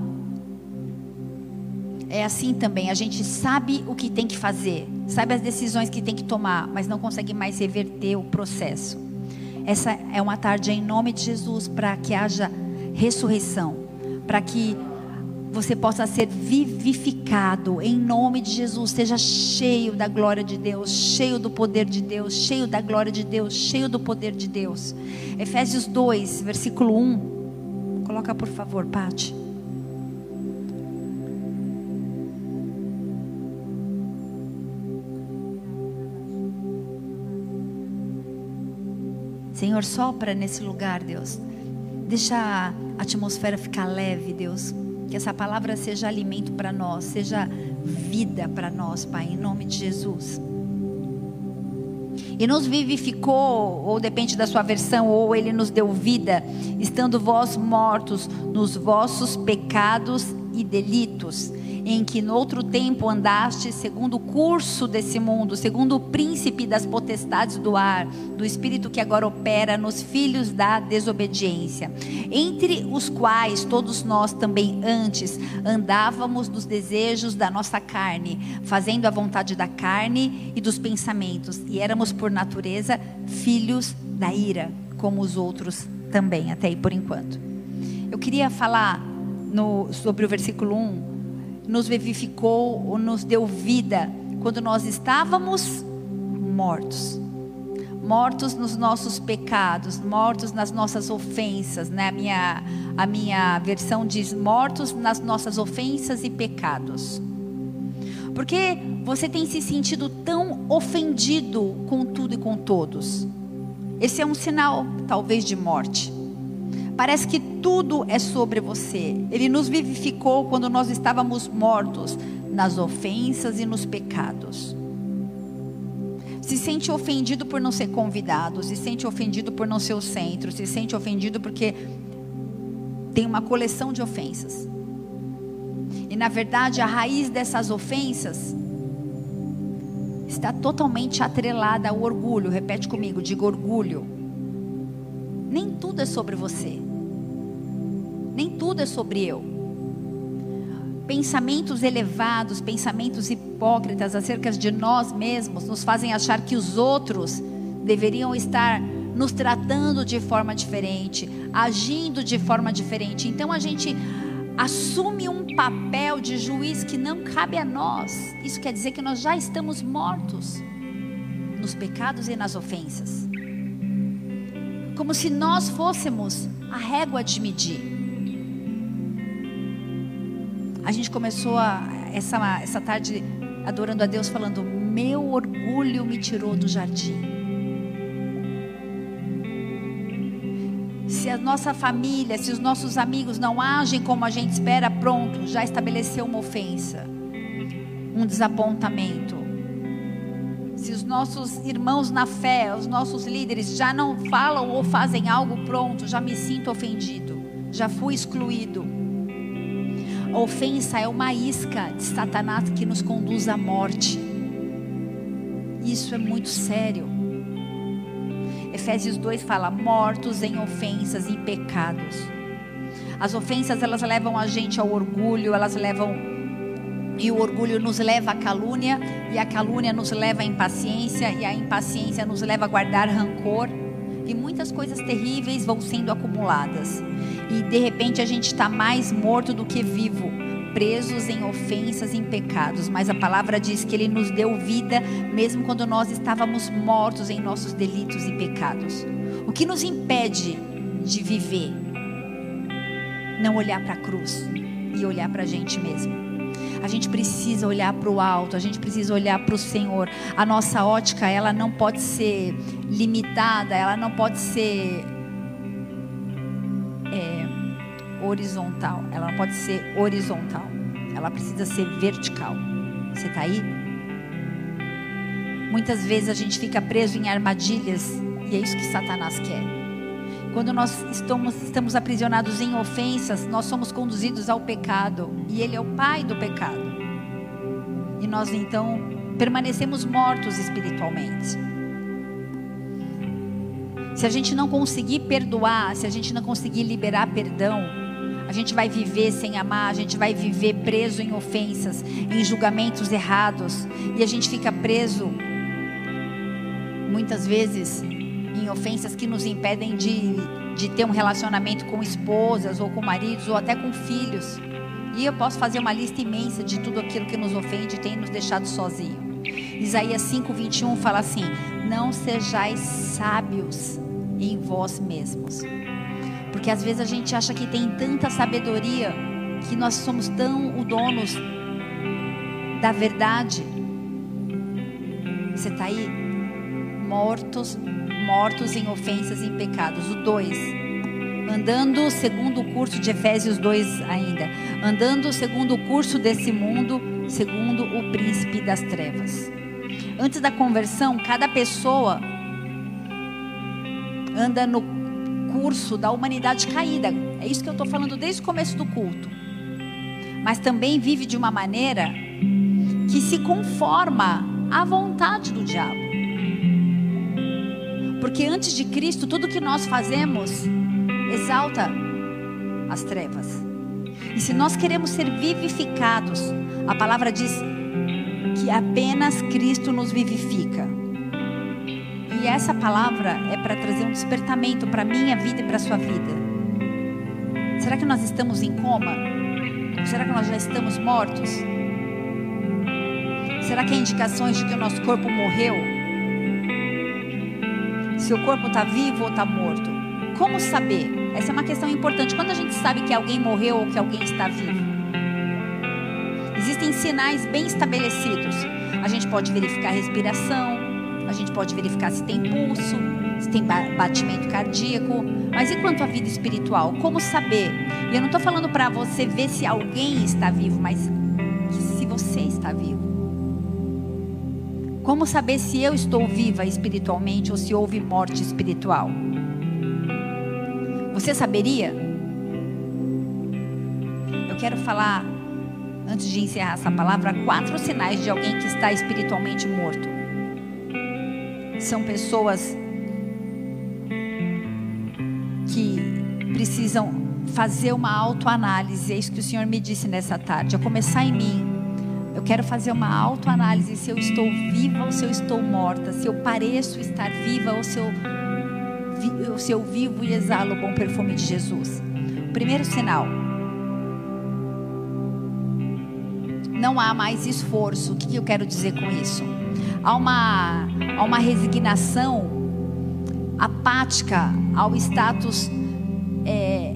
é assim também. A gente sabe o que tem que fazer, sabe as decisões que tem que tomar, mas não consegue mais reverter o processo. Essa é uma tarde em nome de Jesus para que haja ressurreição, para que você possa ser vivificado em nome de Jesus, seja cheio da glória de Deus, cheio do poder de Deus, cheio da glória de Deus, cheio do poder de Deus. Efésios 2, versículo 1. Coloca por favor, Pati. Senhor, sopra nesse lugar, Deus. Deixa a atmosfera ficar leve, Deus. Que essa palavra seja alimento para nós, seja vida para nós, Pai, em nome de Jesus. E nos vivificou, ou depende da sua versão, ou ele nos deu vida, estando vós mortos nos vossos pecados e delitos em que no outro tempo andaste segundo o curso desse mundo, segundo o príncipe das potestades do ar, do espírito que agora opera nos filhos da desobediência, entre os quais todos nós também antes andávamos nos desejos da nossa carne, fazendo a vontade da carne e dos pensamentos, e éramos por natureza filhos da ira, como os outros também, até aí por enquanto. Eu queria falar no, sobre o versículo 1 nos vivificou, nos deu vida quando nós estávamos mortos. Mortos nos nossos pecados, mortos nas nossas ofensas, né? A minha, a minha versão diz mortos nas nossas ofensas e pecados. Porque você tem se sentido tão ofendido com tudo e com todos. Esse é um sinal, talvez, de morte. Parece que tudo é sobre você. Ele nos vivificou quando nós estávamos mortos nas ofensas e nos pecados. Se sente ofendido por não ser convidado, se sente ofendido por não ser o centro, se sente ofendido porque tem uma coleção de ofensas. E na verdade, a raiz dessas ofensas está totalmente atrelada ao orgulho. Repete comigo, diga orgulho. Nem tudo é sobre você. Nem tudo é sobre eu. Pensamentos elevados, pensamentos hipócritas acerca de nós mesmos nos fazem achar que os outros deveriam estar nos tratando de forma diferente, agindo de forma diferente. Então a gente assume um papel de juiz que não cabe a nós. Isso quer dizer que nós já estamos mortos nos pecados e nas ofensas. Como se nós fôssemos a régua de medir. A gente começou a, essa, essa tarde adorando a Deus, falando: Meu orgulho me tirou do jardim. Se a nossa família, se os nossos amigos não agem como a gente espera, pronto, já estabeleceu uma ofensa, um desapontamento. Se os nossos irmãos na fé, os nossos líderes já não falam ou fazem algo, pronto, já me sinto ofendido, já fui excluído. A ofensa é uma isca de Satanás que nos conduz à morte. Isso é muito sério. Efésios 2 fala: mortos em ofensas e pecados. As ofensas elas levam a gente ao orgulho, elas levam e o orgulho nos leva à calúnia, e a calúnia nos leva à impaciência, e a impaciência nos leva a guardar rancor. E muitas coisas terríveis vão sendo acumuladas. E de repente a gente está mais morto do que vivo, presos em ofensas em pecados. Mas a palavra diz que Ele nos deu vida, mesmo quando nós estávamos mortos em nossos delitos e pecados. O que nos impede de viver? Não olhar para a cruz e olhar para a gente mesmo. A gente precisa olhar para o alto, a gente precisa olhar para o Senhor. A nossa ótica, ela não pode ser limitada, ela não pode ser é, horizontal, ela não pode ser horizontal, ela precisa ser vertical. Você está aí? Muitas vezes a gente fica preso em armadilhas e é isso que Satanás quer. Quando nós estamos, estamos aprisionados em ofensas, nós somos conduzidos ao pecado. E Ele é o pai do pecado. E nós então permanecemos mortos espiritualmente. Se a gente não conseguir perdoar, se a gente não conseguir liberar perdão, a gente vai viver sem amar, a gente vai viver preso em ofensas, em julgamentos errados, e a gente fica preso, muitas vezes, em ofensas que nos impedem de, de ter um relacionamento com esposas, ou com maridos, ou até com filhos. E eu posso fazer uma lista imensa de tudo aquilo que nos ofende e tem nos deixado sozinhos. Isaías 5:21 fala assim: Não sejais sábios em vós mesmos. Porque às vezes a gente acha que tem tanta sabedoria que nós somos tão o donos da verdade. Você está aí? Mortos mortos em ofensas e em pecados. O 2. Andando segundo o curso de Efésios 2 ainda. Andando segundo o curso desse mundo, segundo o príncipe das trevas. Antes da conversão, cada pessoa anda no curso da humanidade caída. É isso que eu estou falando desde o começo do culto. Mas também vive de uma maneira que se conforma à vontade do diabo. Porque antes de Cristo, tudo que nós fazemos exalta as trevas. E se nós queremos ser vivificados, a palavra diz que apenas Cristo nos vivifica. E essa palavra é para trazer um despertamento para a minha vida e para a sua vida. Será que nós estamos em coma? Será que nós já estamos mortos? Será que há indicações de que o nosso corpo morreu? Se o corpo está vivo ou está morto. Como saber? Essa é uma questão importante. Quando a gente sabe que alguém morreu ou que alguém está vivo? Existem sinais bem estabelecidos. A gente pode verificar a respiração, a gente pode verificar se tem pulso, se tem batimento cardíaco. Mas e quanto à vida espiritual? Como saber? E eu não estou falando para você ver se alguém está vivo, mas Como saber se eu estou viva espiritualmente ou se houve morte espiritual? Você saberia? Eu quero falar, antes de encerrar essa palavra, quatro sinais de alguém que está espiritualmente morto. São pessoas que precisam fazer uma autoanálise. É isso que o Senhor me disse nessa tarde. A começar em mim eu quero fazer uma autoanálise se eu estou viva ou se eu estou morta, se eu pareço estar viva ou se eu, ou se eu vivo e exalo o bom perfume de Jesus. Primeiro sinal. Não há mais esforço. O que eu quero dizer com isso? Há uma, há uma resignação apática ao status é,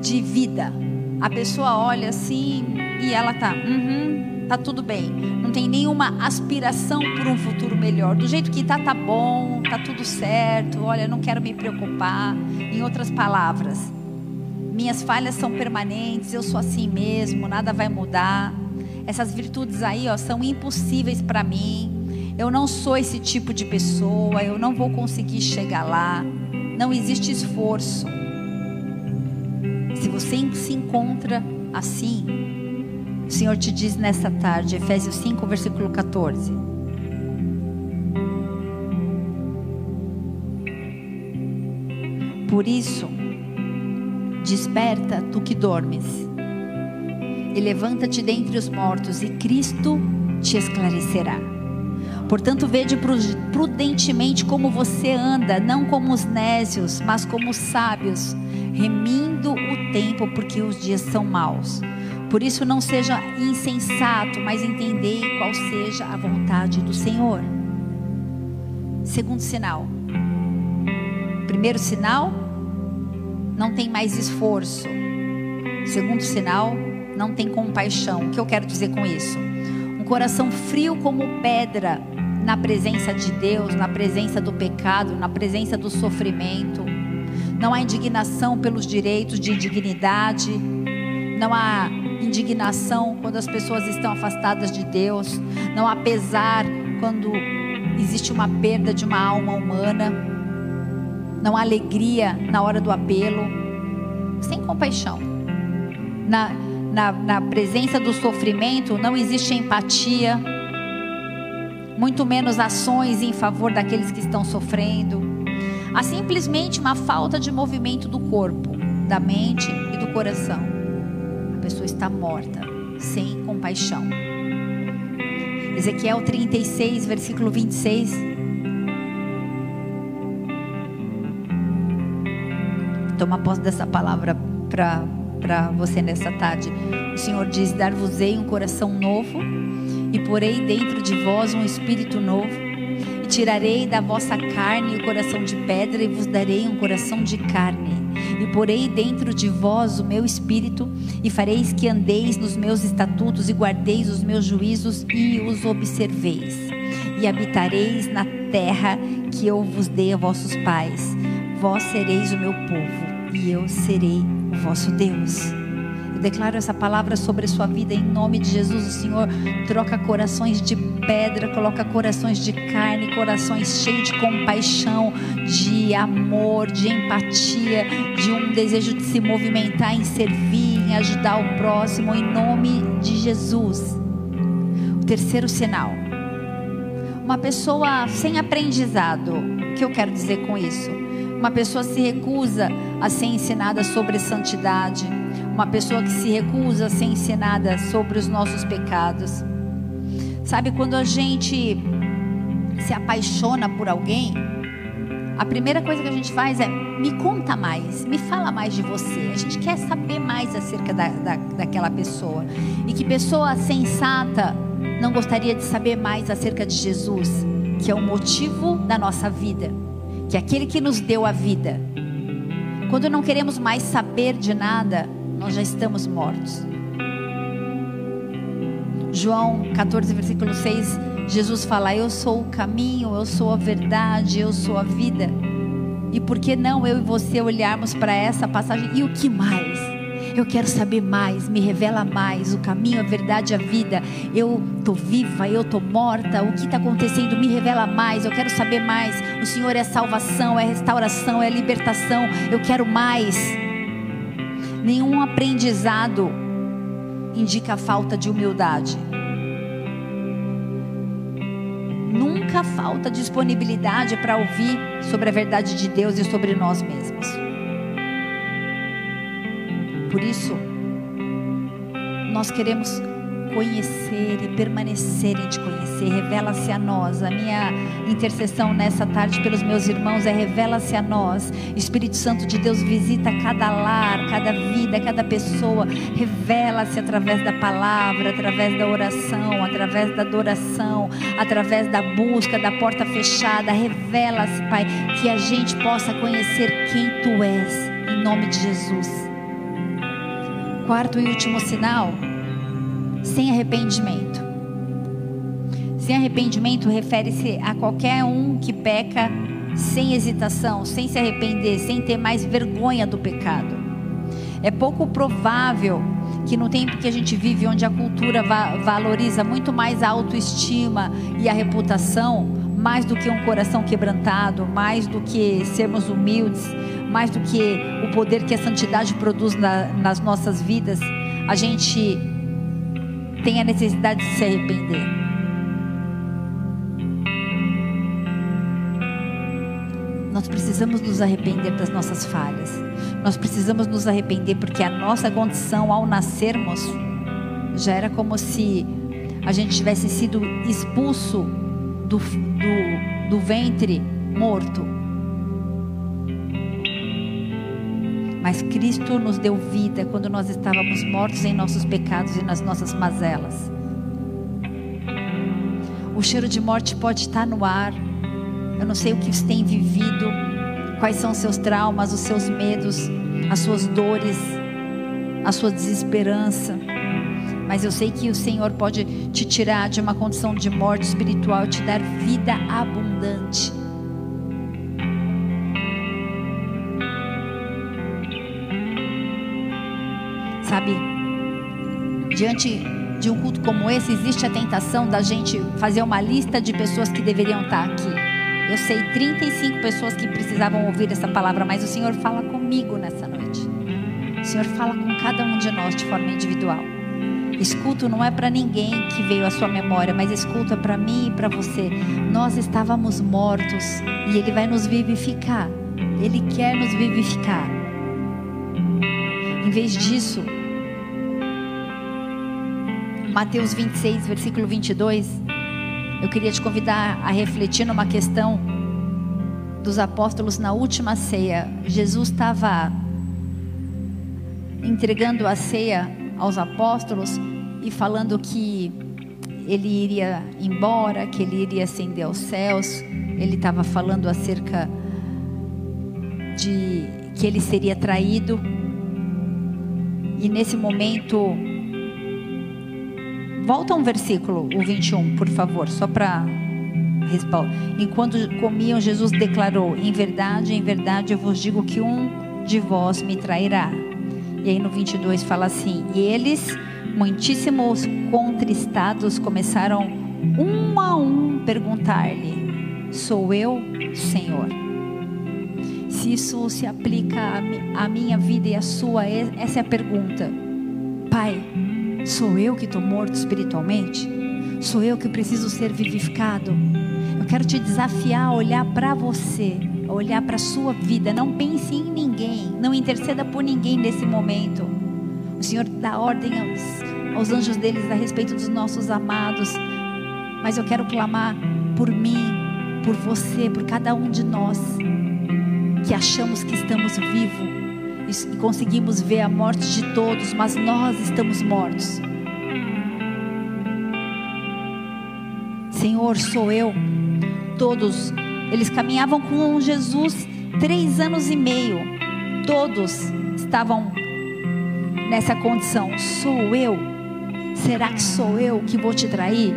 de vida. A pessoa olha assim, e ela tá, uhum, tá tudo bem. Não tem nenhuma aspiração por um futuro melhor. Do jeito que tá, tá bom, tá tudo certo. Olha, não quero me preocupar. Em outras palavras, minhas falhas são permanentes, eu sou assim mesmo, nada vai mudar. Essas virtudes aí, ó, são impossíveis para mim. Eu não sou esse tipo de pessoa, eu não vou conseguir chegar lá. Não existe esforço. Se você se encontra assim, o Senhor te diz nessa tarde, Efésios 5, versículo 14. Por isso, desperta tu que dormes, e levanta-te dentre os mortos, e Cristo te esclarecerá. Portanto, vede prudentemente como você anda, não como os nécios, mas como os sábios, remindo o tempo, porque os dias são maus. Por isso, não seja insensato, mas entendei qual seja a vontade do Senhor. Segundo sinal. Primeiro sinal, não tem mais esforço. Segundo sinal, não tem compaixão. O que eu quero dizer com isso? Um coração frio como pedra na presença de Deus, na presença do pecado, na presença do sofrimento. Não há indignação pelos direitos de indignidade. Não há indignação quando as pessoas estão afastadas de Deus. Não há pesar quando existe uma perda de uma alma humana não há alegria na hora do apelo, sem compaixão. Na, na, na presença do sofrimento não existe empatia, muito menos ações em favor daqueles que estão sofrendo. Há simplesmente uma falta de movimento do corpo, da mente e do coração. Pessoa está morta, sem compaixão. Ezequiel 36, versículo 26 toma posse dessa palavra para você nessa tarde. O Senhor diz: Dar-vos-ei um coração novo, e porei dentro de vós um espírito novo, tirarei da vossa carne o coração de pedra, e vos darei um coração de carne. E porei dentro de vós o meu espírito, e fareis que andeis nos meus estatutos, e guardeis os meus juízos, e os observeis. E habitareis na terra que eu vos dei a vossos pais. Vós sereis o meu povo e eu serei o vosso Deus. Declaro essa palavra sobre a sua vida em nome de Jesus. O Senhor troca corações de pedra, coloca corações de carne, corações cheios de compaixão, de amor, de empatia, de um desejo de se movimentar em servir, em ajudar o próximo, em nome de Jesus. O terceiro sinal. Uma pessoa sem aprendizado. O que eu quero dizer com isso? Uma pessoa se recusa a ser ensinada sobre santidade, uma pessoa que se recusa a ser ensinada sobre os nossos pecados. Sabe, quando a gente se apaixona por alguém, a primeira coisa que a gente faz é me conta mais, me fala mais de você. A gente quer saber mais acerca da, da, daquela pessoa. E que pessoa sensata não gostaria de saber mais acerca de Jesus, que é o motivo da nossa vida, que é aquele que nos deu a vida. Quando não queremos mais saber de nada, nós já estamos mortos. João 14, versículo 6, Jesus fala: Eu sou o caminho, eu sou a verdade, eu sou a vida. E por que não eu e você olharmos para essa passagem? E o que mais? Eu quero saber mais, me revela mais o caminho, a verdade, a vida. Eu estou viva, eu estou morta. O que está acontecendo? Me revela mais. Eu quero saber mais. O Senhor é salvação, é restauração, é libertação. Eu quero mais. Nenhum aprendizado indica falta de humildade. Nunca falta disponibilidade para ouvir sobre a verdade de Deus e sobre nós mesmos. Por isso, nós queremos conhecer e permanecer em te conhecer. Revela-se a nós. A minha intercessão nessa tarde pelos meus irmãos é revela-se a nós. Espírito Santo de Deus visita cada lar, cada vida, cada pessoa. Revela-se através da palavra, através da oração, através da adoração, através da busca, da porta fechada. Revela-se, Pai, que a gente possa conhecer quem tu és. Em nome de Jesus. Quarto e último sinal, sem arrependimento. Sem arrependimento refere-se a qualquer um que peca sem hesitação, sem se arrepender, sem ter mais vergonha do pecado. É pouco provável que no tempo que a gente vive, onde a cultura va valoriza muito mais a autoestima e a reputação, mais do que um coração quebrantado, mais do que sermos humildes, mais do que o poder que a santidade produz na, nas nossas vidas, a gente tem a necessidade de se arrepender. Nós precisamos nos arrepender das nossas falhas. Nós precisamos nos arrepender porque a nossa condição ao nascermos já era como se a gente tivesse sido expulso do, do, do ventre morto. Mas Cristo nos deu vida quando nós estávamos mortos em nossos pecados e nas nossas mazelas. O cheiro de morte pode estar no ar. Eu não sei o que você tem vivido, quais são os seus traumas, os seus medos, as suas dores, a sua desesperança. Mas eu sei que o Senhor pode te tirar de uma condição de morte espiritual e te dar vida abundante. Sabe, diante de um culto como esse, existe a tentação da gente fazer uma lista de pessoas que deveriam estar aqui. Eu sei 35 pessoas que precisavam ouvir essa palavra, mas o Senhor fala comigo nessa noite. O Senhor fala com cada um de nós de forma individual. Escuto não é para ninguém que veio à sua memória, mas escuta para mim e para você. Nós estávamos mortos e Ele vai nos vivificar. Ele quer nos vivificar. Em vez disso, Mateus 26, versículo 22, eu queria te convidar a refletir numa questão dos apóstolos na última ceia. Jesus estava entregando a ceia aos apóstolos e falando que ele iria embora, que ele iria ascender aos céus. Ele estava falando acerca de que ele seria traído. E nesse momento Volta um versículo, o 21, por favor, só para responder. Enquanto comiam, Jesus declarou: Em verdade, em verdade, eu vos digo que um de vós me trairá. E aí no 22 fala assim: E eles, muitíssimos contristados, começaram um a um perguntar-lhe: Sou eu, Senhor? Se isso se aplica à minha vida e à sua, essa é a pergunta. Pai, Sou eu que estou morto espiritualmente? Sou eu que preciso ser vivificado? Eu quero te desafiar a olhar para você, a olhar para a sua vida. Não pense em ninguém, não interceda por ninguém nesse momento. O Senhor dá ordem aos, aos anjos deles a respeito dos nossos amados. Mas eu quero clamar por mim, por você, por cada um de nós que achamos que estamos vivos e conseguimos ver a morte de todos, mas nós estamos mortos. Senhor, sou eu. Todos, eles caminhavam com Jesus três anos e meio. Todos estavam nessa condição. Sou eu? Será que sou eu que vou te trair?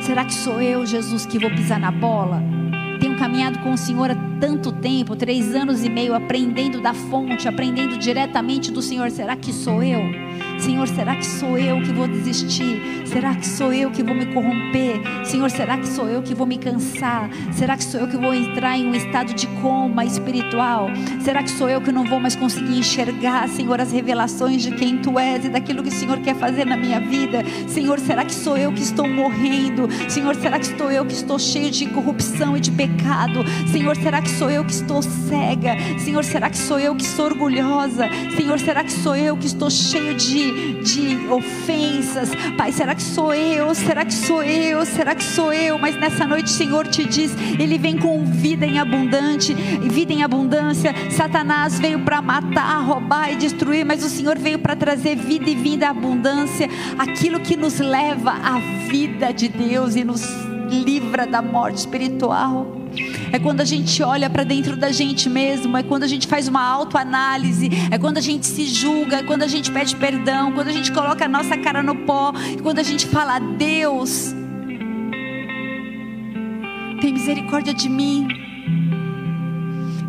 Será que sou eu, Jesus, que vou pisar na bola? Tenho caminhado com o Senhor há tanto tempo, três anos e meio, aprendendo da fonte, aprendendo diretamente do Senhor. Será que sou eu? Senhor, será que sou eu que vou desistir? Será que sou eu que vou me corromper? Senhor, será que sou eu que vou me cansar? Será que sou eu que vou entrar em um estado de coma espiritual? Será que sou eu que não vou mais conseguir enxergar, Senhor, as revelações de quem Tu és e daquilo que o Senhor quer fazer na minha vida? Senhor, será que sou eu que estou morrendo? Senhor, será que sou eu que estou cheio de corrupção e de pecado? Senhor, será que sou eu que estou cega? Senhor, será que sou eu que estou orgulhosa? Senhor, será que sou eu que estou cheio de de, ofensas. Pai, será que sou eu? Será que sou eu? Será que sou eu? Mas nessa noite o Senhor te diz, Ele vem com vida em abundante, vida em abundância. Satanás veio para matar, roubar e destruir, mas o Senhor veio para trazer vida e vida abundância. Aquilo que nos leva à vida de Deus e nos livra da morte espiritual é quando a gente olha para dentro da gente mesmo, é quando a gente faz uma autoanálise, é quando a gente se julga, é quando a gente pede perdão, quando a gente coloca a nossa cara no pó, é quando a gente fala: Deus, tem misericórdia de mim.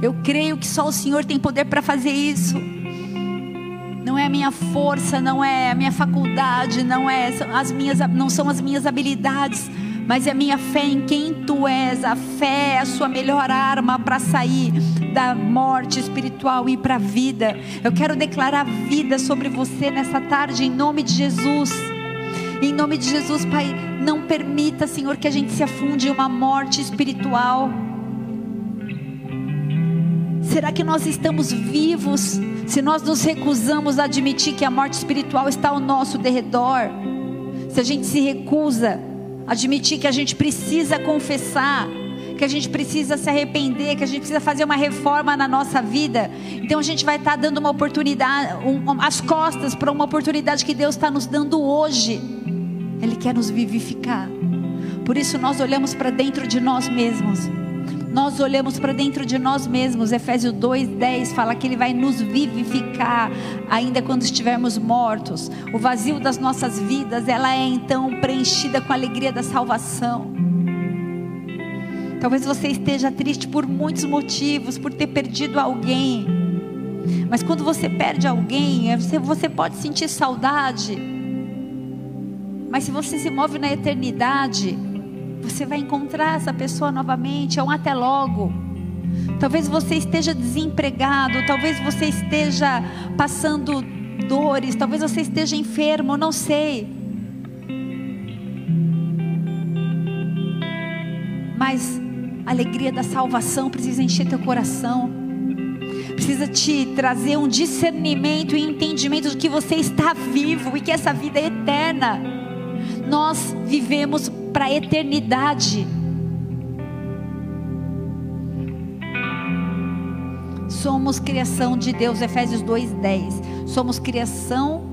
Eu creio que só o Senhor tem poder para fazer isso. Não é a minha força, não é a minha faculdade, não é as minhas, não são as minhas habilidades, mas é minha fé em quem tu és. A fé é a sua melhor arma para sair da morte espiritual e para a vida. Eu quero declarar vida sobre você nessa tarde, em nome de Jesus. Em nome de Jesus, Pai, não permita, Senhor, que a gente se afunde em uma morte espiritual. Será que nós estamos vivos se nós nos recusamos a admitir que a morte espiritual está ao nosso derredor? Se a gente se recusa admitir que a gente precisa confessar, que a gente precisa se arrepender, que a gente precisa fazer uma reforma na nossa vida, então a gente vai estar dando uma oportunidade, um, as costas para uma oportunidade que Deus está nos dando hoje. Ele quer nos vivificar. Por isso nós olhamos para dentro de nós mesmos nós olhamos para dentro de nós mesmos. Efésios 2:10 fala que ele vai nos vivificar ainda quando estivermos mortos. O vazio das nossas vidas, ela é então preenchida com a alegria da salvação. Talvez você esteja triste por muitos motivos, por ter perdido alguém. Mas quando você perde alguém, você, você pode sentir saudade. Mas se você se move na eternidade, você vai encontrar essa pessoa novamente, é um até logo. Talvez você esteja desempregado, talvez você esteja passando dores, talvez você esteja enfermo, não sei. Mas a alegria da salvação precisa encher teu coração. Precisa te trazer um discernimento e entendimento de que você está vivo e que essa vida é eterna. Nós vivemos para a eternidade. Somos criação de Deus, Efésios 2:10. Somos criação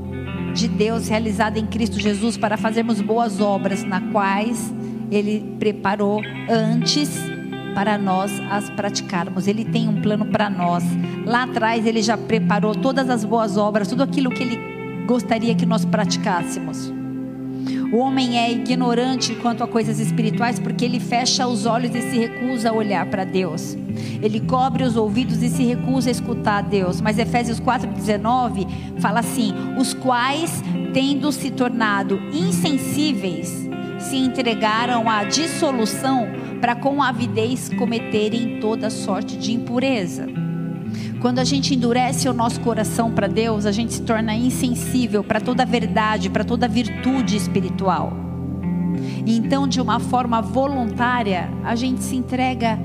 de Deus realizada em Cristo Jesus para fazermos boas obras, na quais ele preparou antes para nós as praticarmos. Ele tem um plano para nós. Lá atrás ele já preparou todas as boas obras, tudo aquilo que ele gostaria que nós praticássemos. O homem é ignorante quanto a coisas espirituais porque ele fecha os olhos e se recusa a olhar para Deus. Ele cobre os ouvidos e se recusa a escutar a Deus. Mas Efésios 4:19 fala assim: "Os quais, tendo se tornado insensíveis, se entregaram à dissolução para com avidez cometerem toda sorte de impureza." Quando a gente endurece o nosso coração para Deus, a gente se torna insensível para toda verdade, para toda virtude espiritual. E então, de uma forma voluntária, a gente se entrega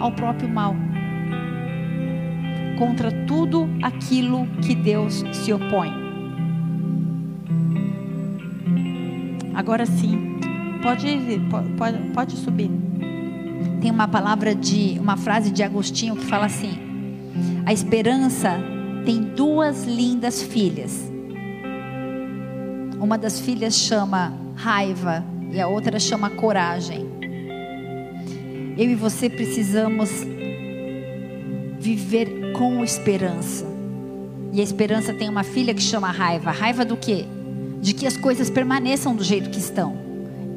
ao próprio mal contra tudo aquilo que Deus se opõe. Agora sim, pode, pode, pode subir. Tem uma palavra de, uma frase de Agostinho que fala assim: a esperança tem duas lindas filhas. Uma das filhas chama raiva e a outra chama coragem. Eu e você precisamos viver com esperança. E a esperança tem uma filha que chama raiva. Raiva do quê? De que as coisas permaneçam do jeito que estão.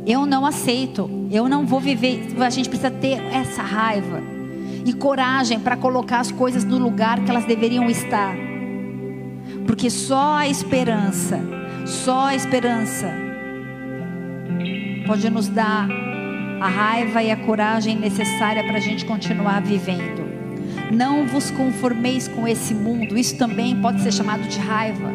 Eu não aceito. Eu não vou viver. A gente precisa ter essa raiva e coragem para colocar as coisas no lugar que elas deveriam estar. Porque só a esperança, só a esperança pode nos dar a raiva e a coragem necessária para a gente continuar vivendo. Não vos conformeis com esse mundo, isso também pode ser chamado de raiva.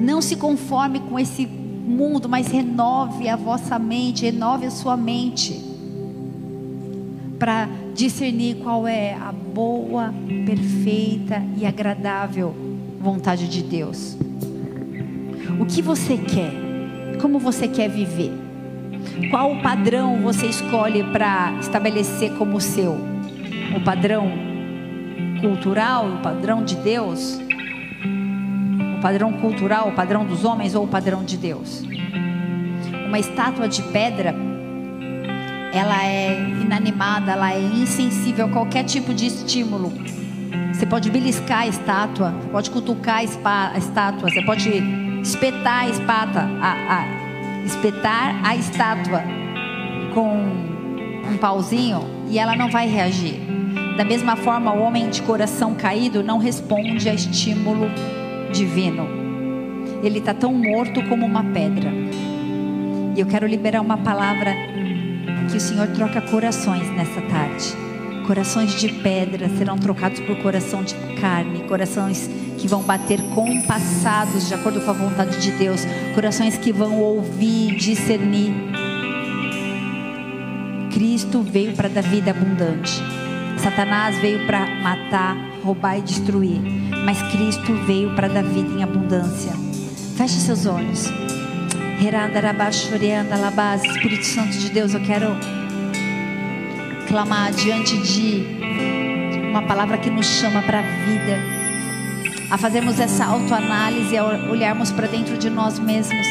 Não se conforme com esse mundo, mas renove a vossa mente, renove a sua mente para discernir qual é a boa, perfeita e agradável vontade de Deus. O que você quer? Como você quer viver? Qual o padrão você escolhe para estabelecer como seu? O padrão cultural, o padrão de Deus? O padrão cultural, o padrão dos homens ou o padrão de Deus? Uma estátua de pedra ela é inanimada, ela é insensível a qualquer tipo de estímulo. Você pode beliscar a estátua, pode cutucar a estátua, você pode espetar a espata, a, a, espetar a estátua com um pauzinho e ela não vai reagir. Da mesma forma, o homem de coração caído não responde a estímulo divino. Ele está tão morto como uma pedra. E eu quero liberar uma palavra que o Senhor troca corações nessa tarde. Corações de pedra serão trocados por coração de carne, corações que vão bater compassados de acordo com a vontade de Deus, corações que vão ouvir, discernir. Cristo veio para dar vida abundante. Satanás veio para matar, roubar e destruir, mas Cristo veio para dar vida em abundância. Feche seus olhos. Espírito Santo de Deus, eu quero clamar diante de uma palavra que nos chama para a vida, a fazermos essa autoanálise, a olharmos para dentro de nós mesmos.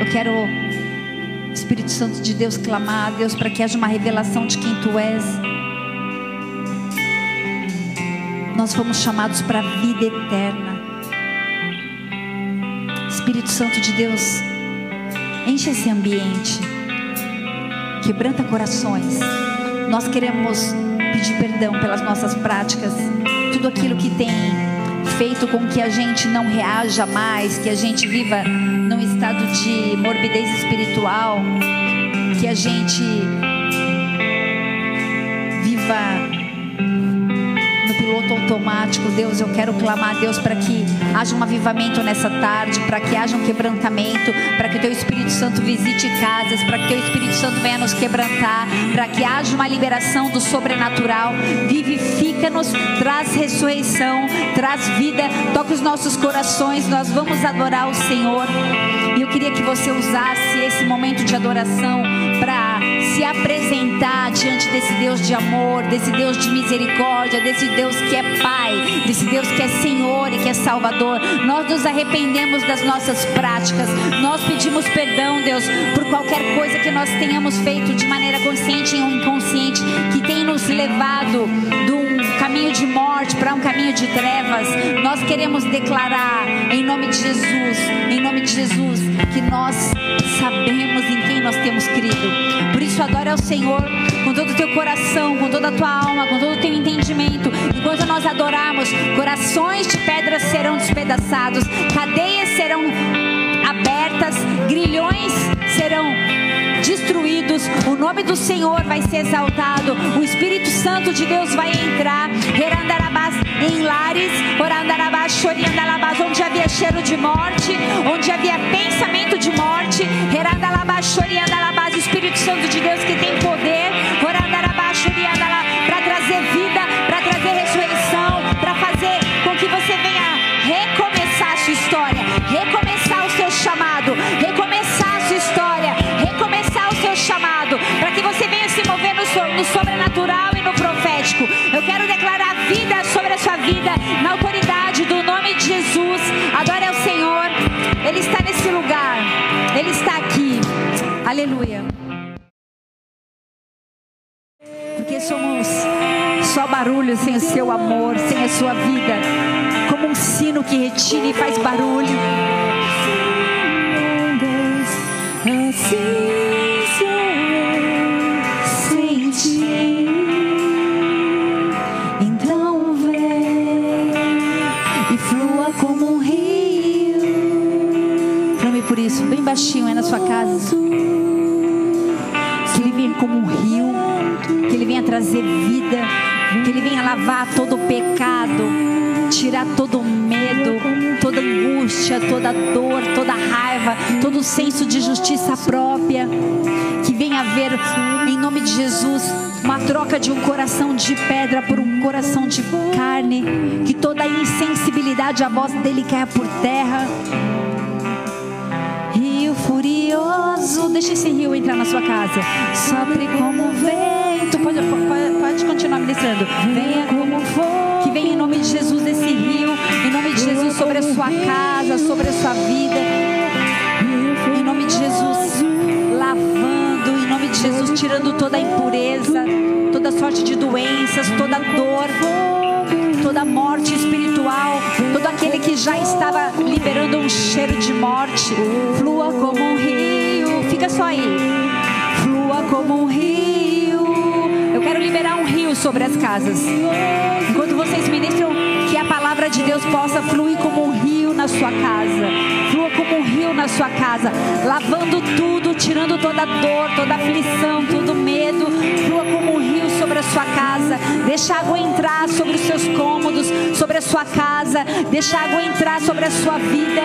Eu quero, Espírito Santo de Deus, clamar a Deus para que haja uma revelação de quem Tu és. Nós fomos chamados para a vida eterna. Espírito Santo de Deus, enche esse ambiente, quebranta corações. Nós queremos pedir perdão pelas nossas práticas, tudo aquilo que tem feito com que a gente não reaja mais, que a gente viva num estado de morbidez espiritual, que a gente viva automático. Deus, eu quero clamar a Deus para que haja um avivamento nessa tarde, para que haja um quebrantamento, para que o Teu Espírito Santo visite casas, para que o Teu Espírito Santo venha nos quebrantar, para que haja uma liberação do sobrenatural. Vivifica-nos, traz ressurreição, traz vida, toca os nossos corações. Nós vamos adorar o Senhor. E eu queria que você usasse esse momento de adoração para se apresentar diante desse Deus de amor, desse Deus de misericórdia, desse Deus que é Pai, desse Deus que é Senhor e que é Salvador. Nós nos arrependemos das nossas práticas, nós pedimos perdão, Deus, por qualquer coisa que nós tenhamos feito de maneira consciente ou inconsciente, que tem nos levado de um caminho de morte para um caminho de trevas. Nós queremos declarar, em nome de Jesus, em nome de Jesus, que nós sabemos em quem nós temos crido. Por isso, adore ao Senhor todo o teu coração, com toda a tua alma, com todo o teu entendimento. Enquanto nós adorarmos, corações de pedras serão despedaçados, cadeias serão abertas, grilhões serão destruídos, o nome do Senhor vai ser exaltado, o Espírito Santo de Deus vai entrar. Em lares, onde havia cheiro de morte, onde havia pensamento de morte, o Espírito Santo de Deus que tem poder, Aleluia. Porque somos só barulho sem o seu amor, sem a sua vida. Como um sino que retira e faz barulho. Assim sou sem. Então vem e flua como um rio. Clame por isso, bem baixinho é na sua casa como um rio, que Ele venha trazer vida, que Ele venha lavar todo o pecado, tirar todo o medo, toda angústia, toda dor, toda raiva, todo o senso de justiça própria. Que venha haver, em nome de Jesus, uma troca de um coração de pedra por um coração de carne. Que toda a insensibilidade à voz dele caia por terra furioso. Deixa esse rio entrar na sua casa. Sopre como vento. Pode, pode, pode continuar ministrando. Venha como for. Que venha em nome de Jesus esse rio. Em nome de Jesus sobre a sua casa, sobre a sua vida. Em nome de Jesus, lavando. Em nome de Jesus, tirando toda a impureza, toda sorte de doenças, toda dor toda morte espiritual, todo aquele que já estava liberando um cheiro de morte, flua como um rio. Fica só aí. Flua como um rio. Eu quero liberar um rio sobre as casas. Enquanto vocês ministram, que a palavra de Deus possa fluir como um rio na sua casa, flua como um rio na a sua casa, lavando tudo, tirando toda dor, toda aflição, todo medo. Flua como um rio sobre a sua casa. Deixa a água entrar sobre os seus cômodos, sobre a sua casa. Deixa a água entrar sobre a sua vida.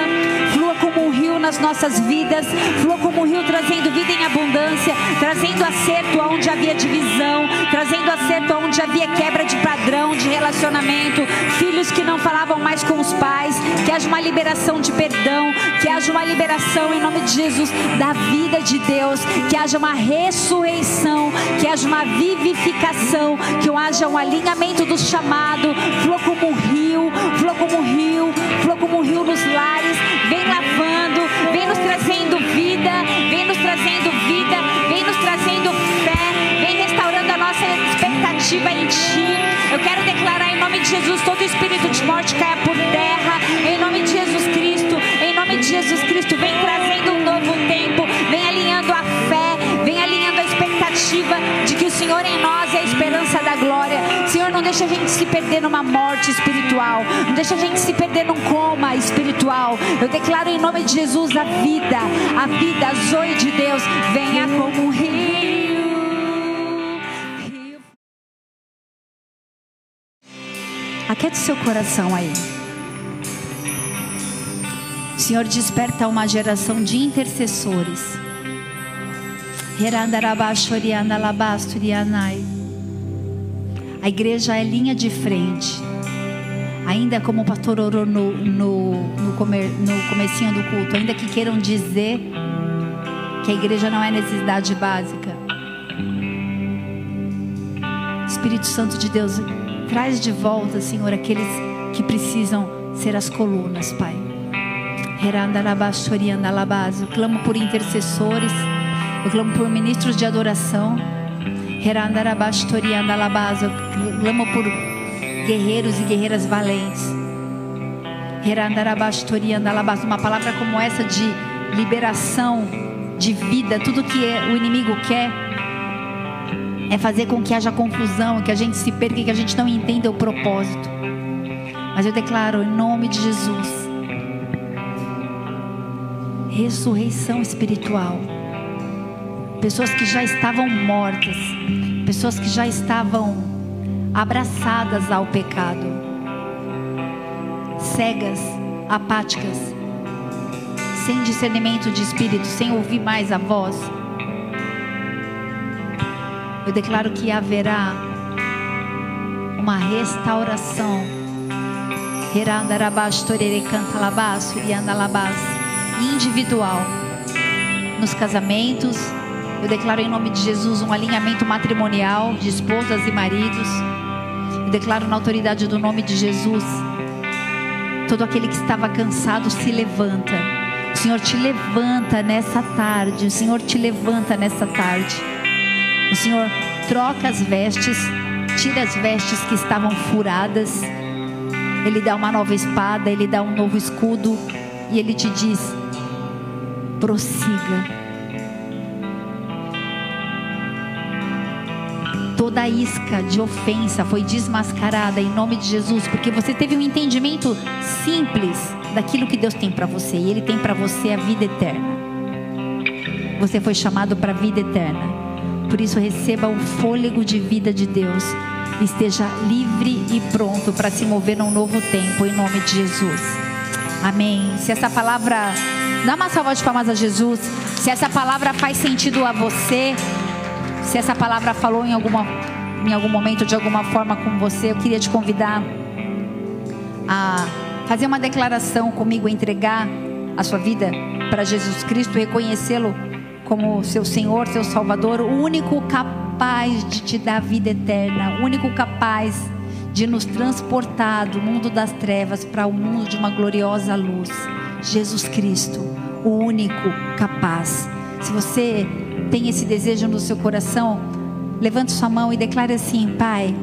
Flua como um rio nas nossas vidas. Flua como um rio trazendo vida em abundância, trazendo acerto onde havia divisão, trazendo acerto onde havia quebra de padrão, de relacionamento. Filhos que não falavam mais com os pais, que haja uma liberação de perdão, que haja uma liberação em nome de Jesus da vida de Deus, que haja uma ressurreição, que haja uma vivificação, que haja um alinhamento do chamado, flua como um rio, flua como um rio, flua como um rio nos lares, Jesus todo espírito de morte caia por terra, em nome de Jesus Cristo, em nome de Jesus Cristo, vem trazendo um novo tempo, vem alinhando a fé, vem alinhando a expectativa de que o Senhor em nós é a esperança da glória. Senhor, não deixa a gente se perder numa morte espiritual, não deixa a gente se perder num coma espiritual. Eu declaro em nome de Jesus a vida, a vida, a zoe de Deus, venha como um rio. Aquiete seu coração aí. Senhor, desperta uma geração de intercessores. A igreja é linha de frente. Ainda como o pastor orou no, no, no, comer, no comecinho do culto, ainda que queiram dizer que a igreja não é necessidade básica. Espírito Santo de Deus, traz de volta, Senhor, aqueles que precisam ser as colunas, Pai. Eu clamo por intercessores. Eu clamo por ministros de adoração. Eu clamo por guerreiros e guerreiras valentes. Uma palavra como essa de liberação, de vida, tudo que o inimigo quer é fazer com que haja confusão, que a gente se perca, que a gente não entenda o propósito. Mas eu declaro em nome de Jesus ressurreição espiritual. Pessoas que já estavam mortas, pessoas que já estavam abraçadas ao pecado, cegas, apáticas, sem discernimento de espírito, sem ouvir mais a voz. Eu declaro que haverá uma restauração. Individual. Nos casamentos. Eu declaro em nome de Jesus um alinhamento matrimonial de esposas e maridos. Eu declaro na autoridade do nome de Jesus. Todo aquele que estava cansado se levanta. O Senhor te levanta nessa tarde. O Senhor te levanta nessa tarde. O Senhor troca as vestes, tira as vestes que estavam furadas. Ele dá uma nova espada, ele dá um novo escudo e ele te diz: prossiga. Toda isca de ofensa foi desmascarada em nome de Jesus, porque você teve um entendimento simples daquilo que Deus tem para você, e Ele tem para você a vida eterna. Você foi chamado para a vida eterna. Por isso, receba o fôlego de vida de Deus. Esteja livre e pronto para se mover num novo tempo, em nome de Jesus. Amém. Se essa palavra. Dá uma salva de palmas a Jesus. Se essa palavra faz sentido a você. Se essa palavra falou em, alguma, em algum momento, de alguma forma com você, eu queria te convidar a fazer uma declaração comigo, entregar a sua vida para Jesus Cristo, reconhecê-lo como seu Senhor, seu Salvador, o único capaz de te dar vida eterna, o único capaz de nos transportar do mundo das trevas para o mundo de uma gloriosa luz. Jesus Cristo, o único capaz. Se você tem esse desejo no seu coração, levante sua mão e declare assim: Pai,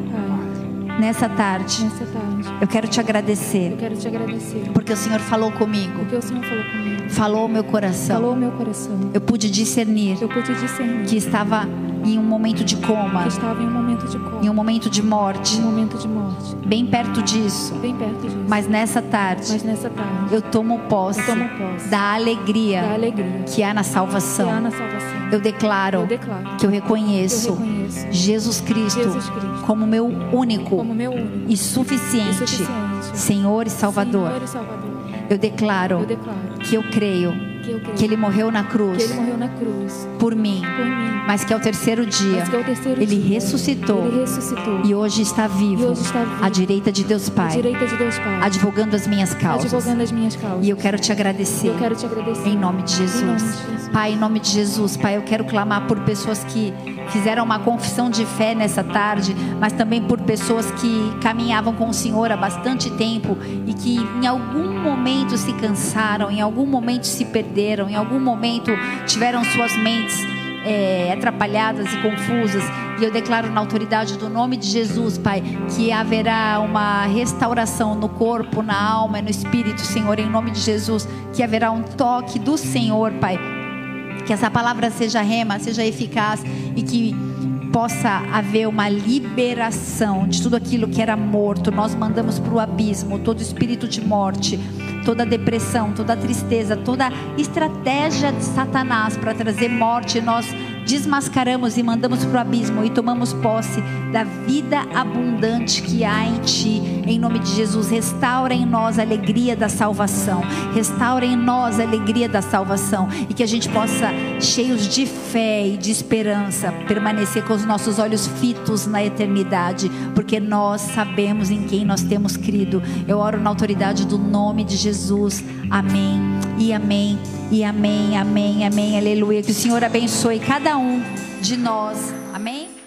nessa tarde, Nessa tarde, eu quero te agradecer, eu quero te agradecer. porque o Senhor falou comigo, Porque o Senhor falou comigo. Falou ao meu coração. Falou meu coração. Eu pude discernir Eu pude discernir que estava em um momento de coma, que estava em um momento de coma, em um momento de em morte, um momento de morte, bem perto disso. bem perto disso. Mas nessa tarde, Mas nessa tarde, eu tomo posse eu tomo posse da da alegria alegria que há na que há salvação. na salvação. Eu declaro Eu declaro que eu que eu reconheço reconheço Jesus Cristo Jesus Cristo como meu único como meu único e e suficiente suficiente Senhor e Salvador. Senhor e Salvador. Eu declaro Eu declaro que eu creio que eu creio. Que Ele morreu na cruz ele morreu na cruz. Por mim, por mim, mas que ao terceiro dia. ao terceiro Ele dia. ressuscitou. Ele ressuscitou. E hoje está vivo hoje está vivo. à direita de Deus à Pai, direita de Deus Pai, advogando as minhas causas. advogando as minhas causas. E eu quero te agradecer eu quero te agradecer. em nome de Em nome Jesus. de Jesus. Pai, em nome de Jesus, Pai, eu quero clamar por pessoas que fizeram uma confissão de fé nessa tarde, mas também por pessoas que caminhavam com o Senhor há bastante tempo e que em algum momento se cansaram, em algum momento se perderam, em algum momento tiveram suas mentes é, atrapalhadas e confusas. E eu declaro na autoridade do nome de Jesus, Pai, que haverá uma restauração no corpo, na alma e no espírito, Senhor, em nome de Jesus, que haverá um toque do Senhor, Pai. Que essa palavra seja rema, seja eficaz e que possa haver uma liberação de tudo aquilo que era morto. Nós mandamos para o abismo todo espírito de morte, toda depressão, toda tristeza, toda estratégia de Satanás para trazer morte. Nós desmascaramos e mandamos para o abismo e tomamos posse da vida abundante que há em Ti. Em nome de Jesus, restaura em nós a alegria da salvação. Restaura em nós a alegria da salvação e que a gente possa, cheios de fé e de esperança, permanecer com os nossos olhos fitos na eternidade, porque nós sabemos em quem nós temos crido. Eu oro na autoridade do nome de Jesus. Amém. E amém. E amém. Amém. Amém. Aleluia. Que o Senhor abençoe cada um de nós. Amém.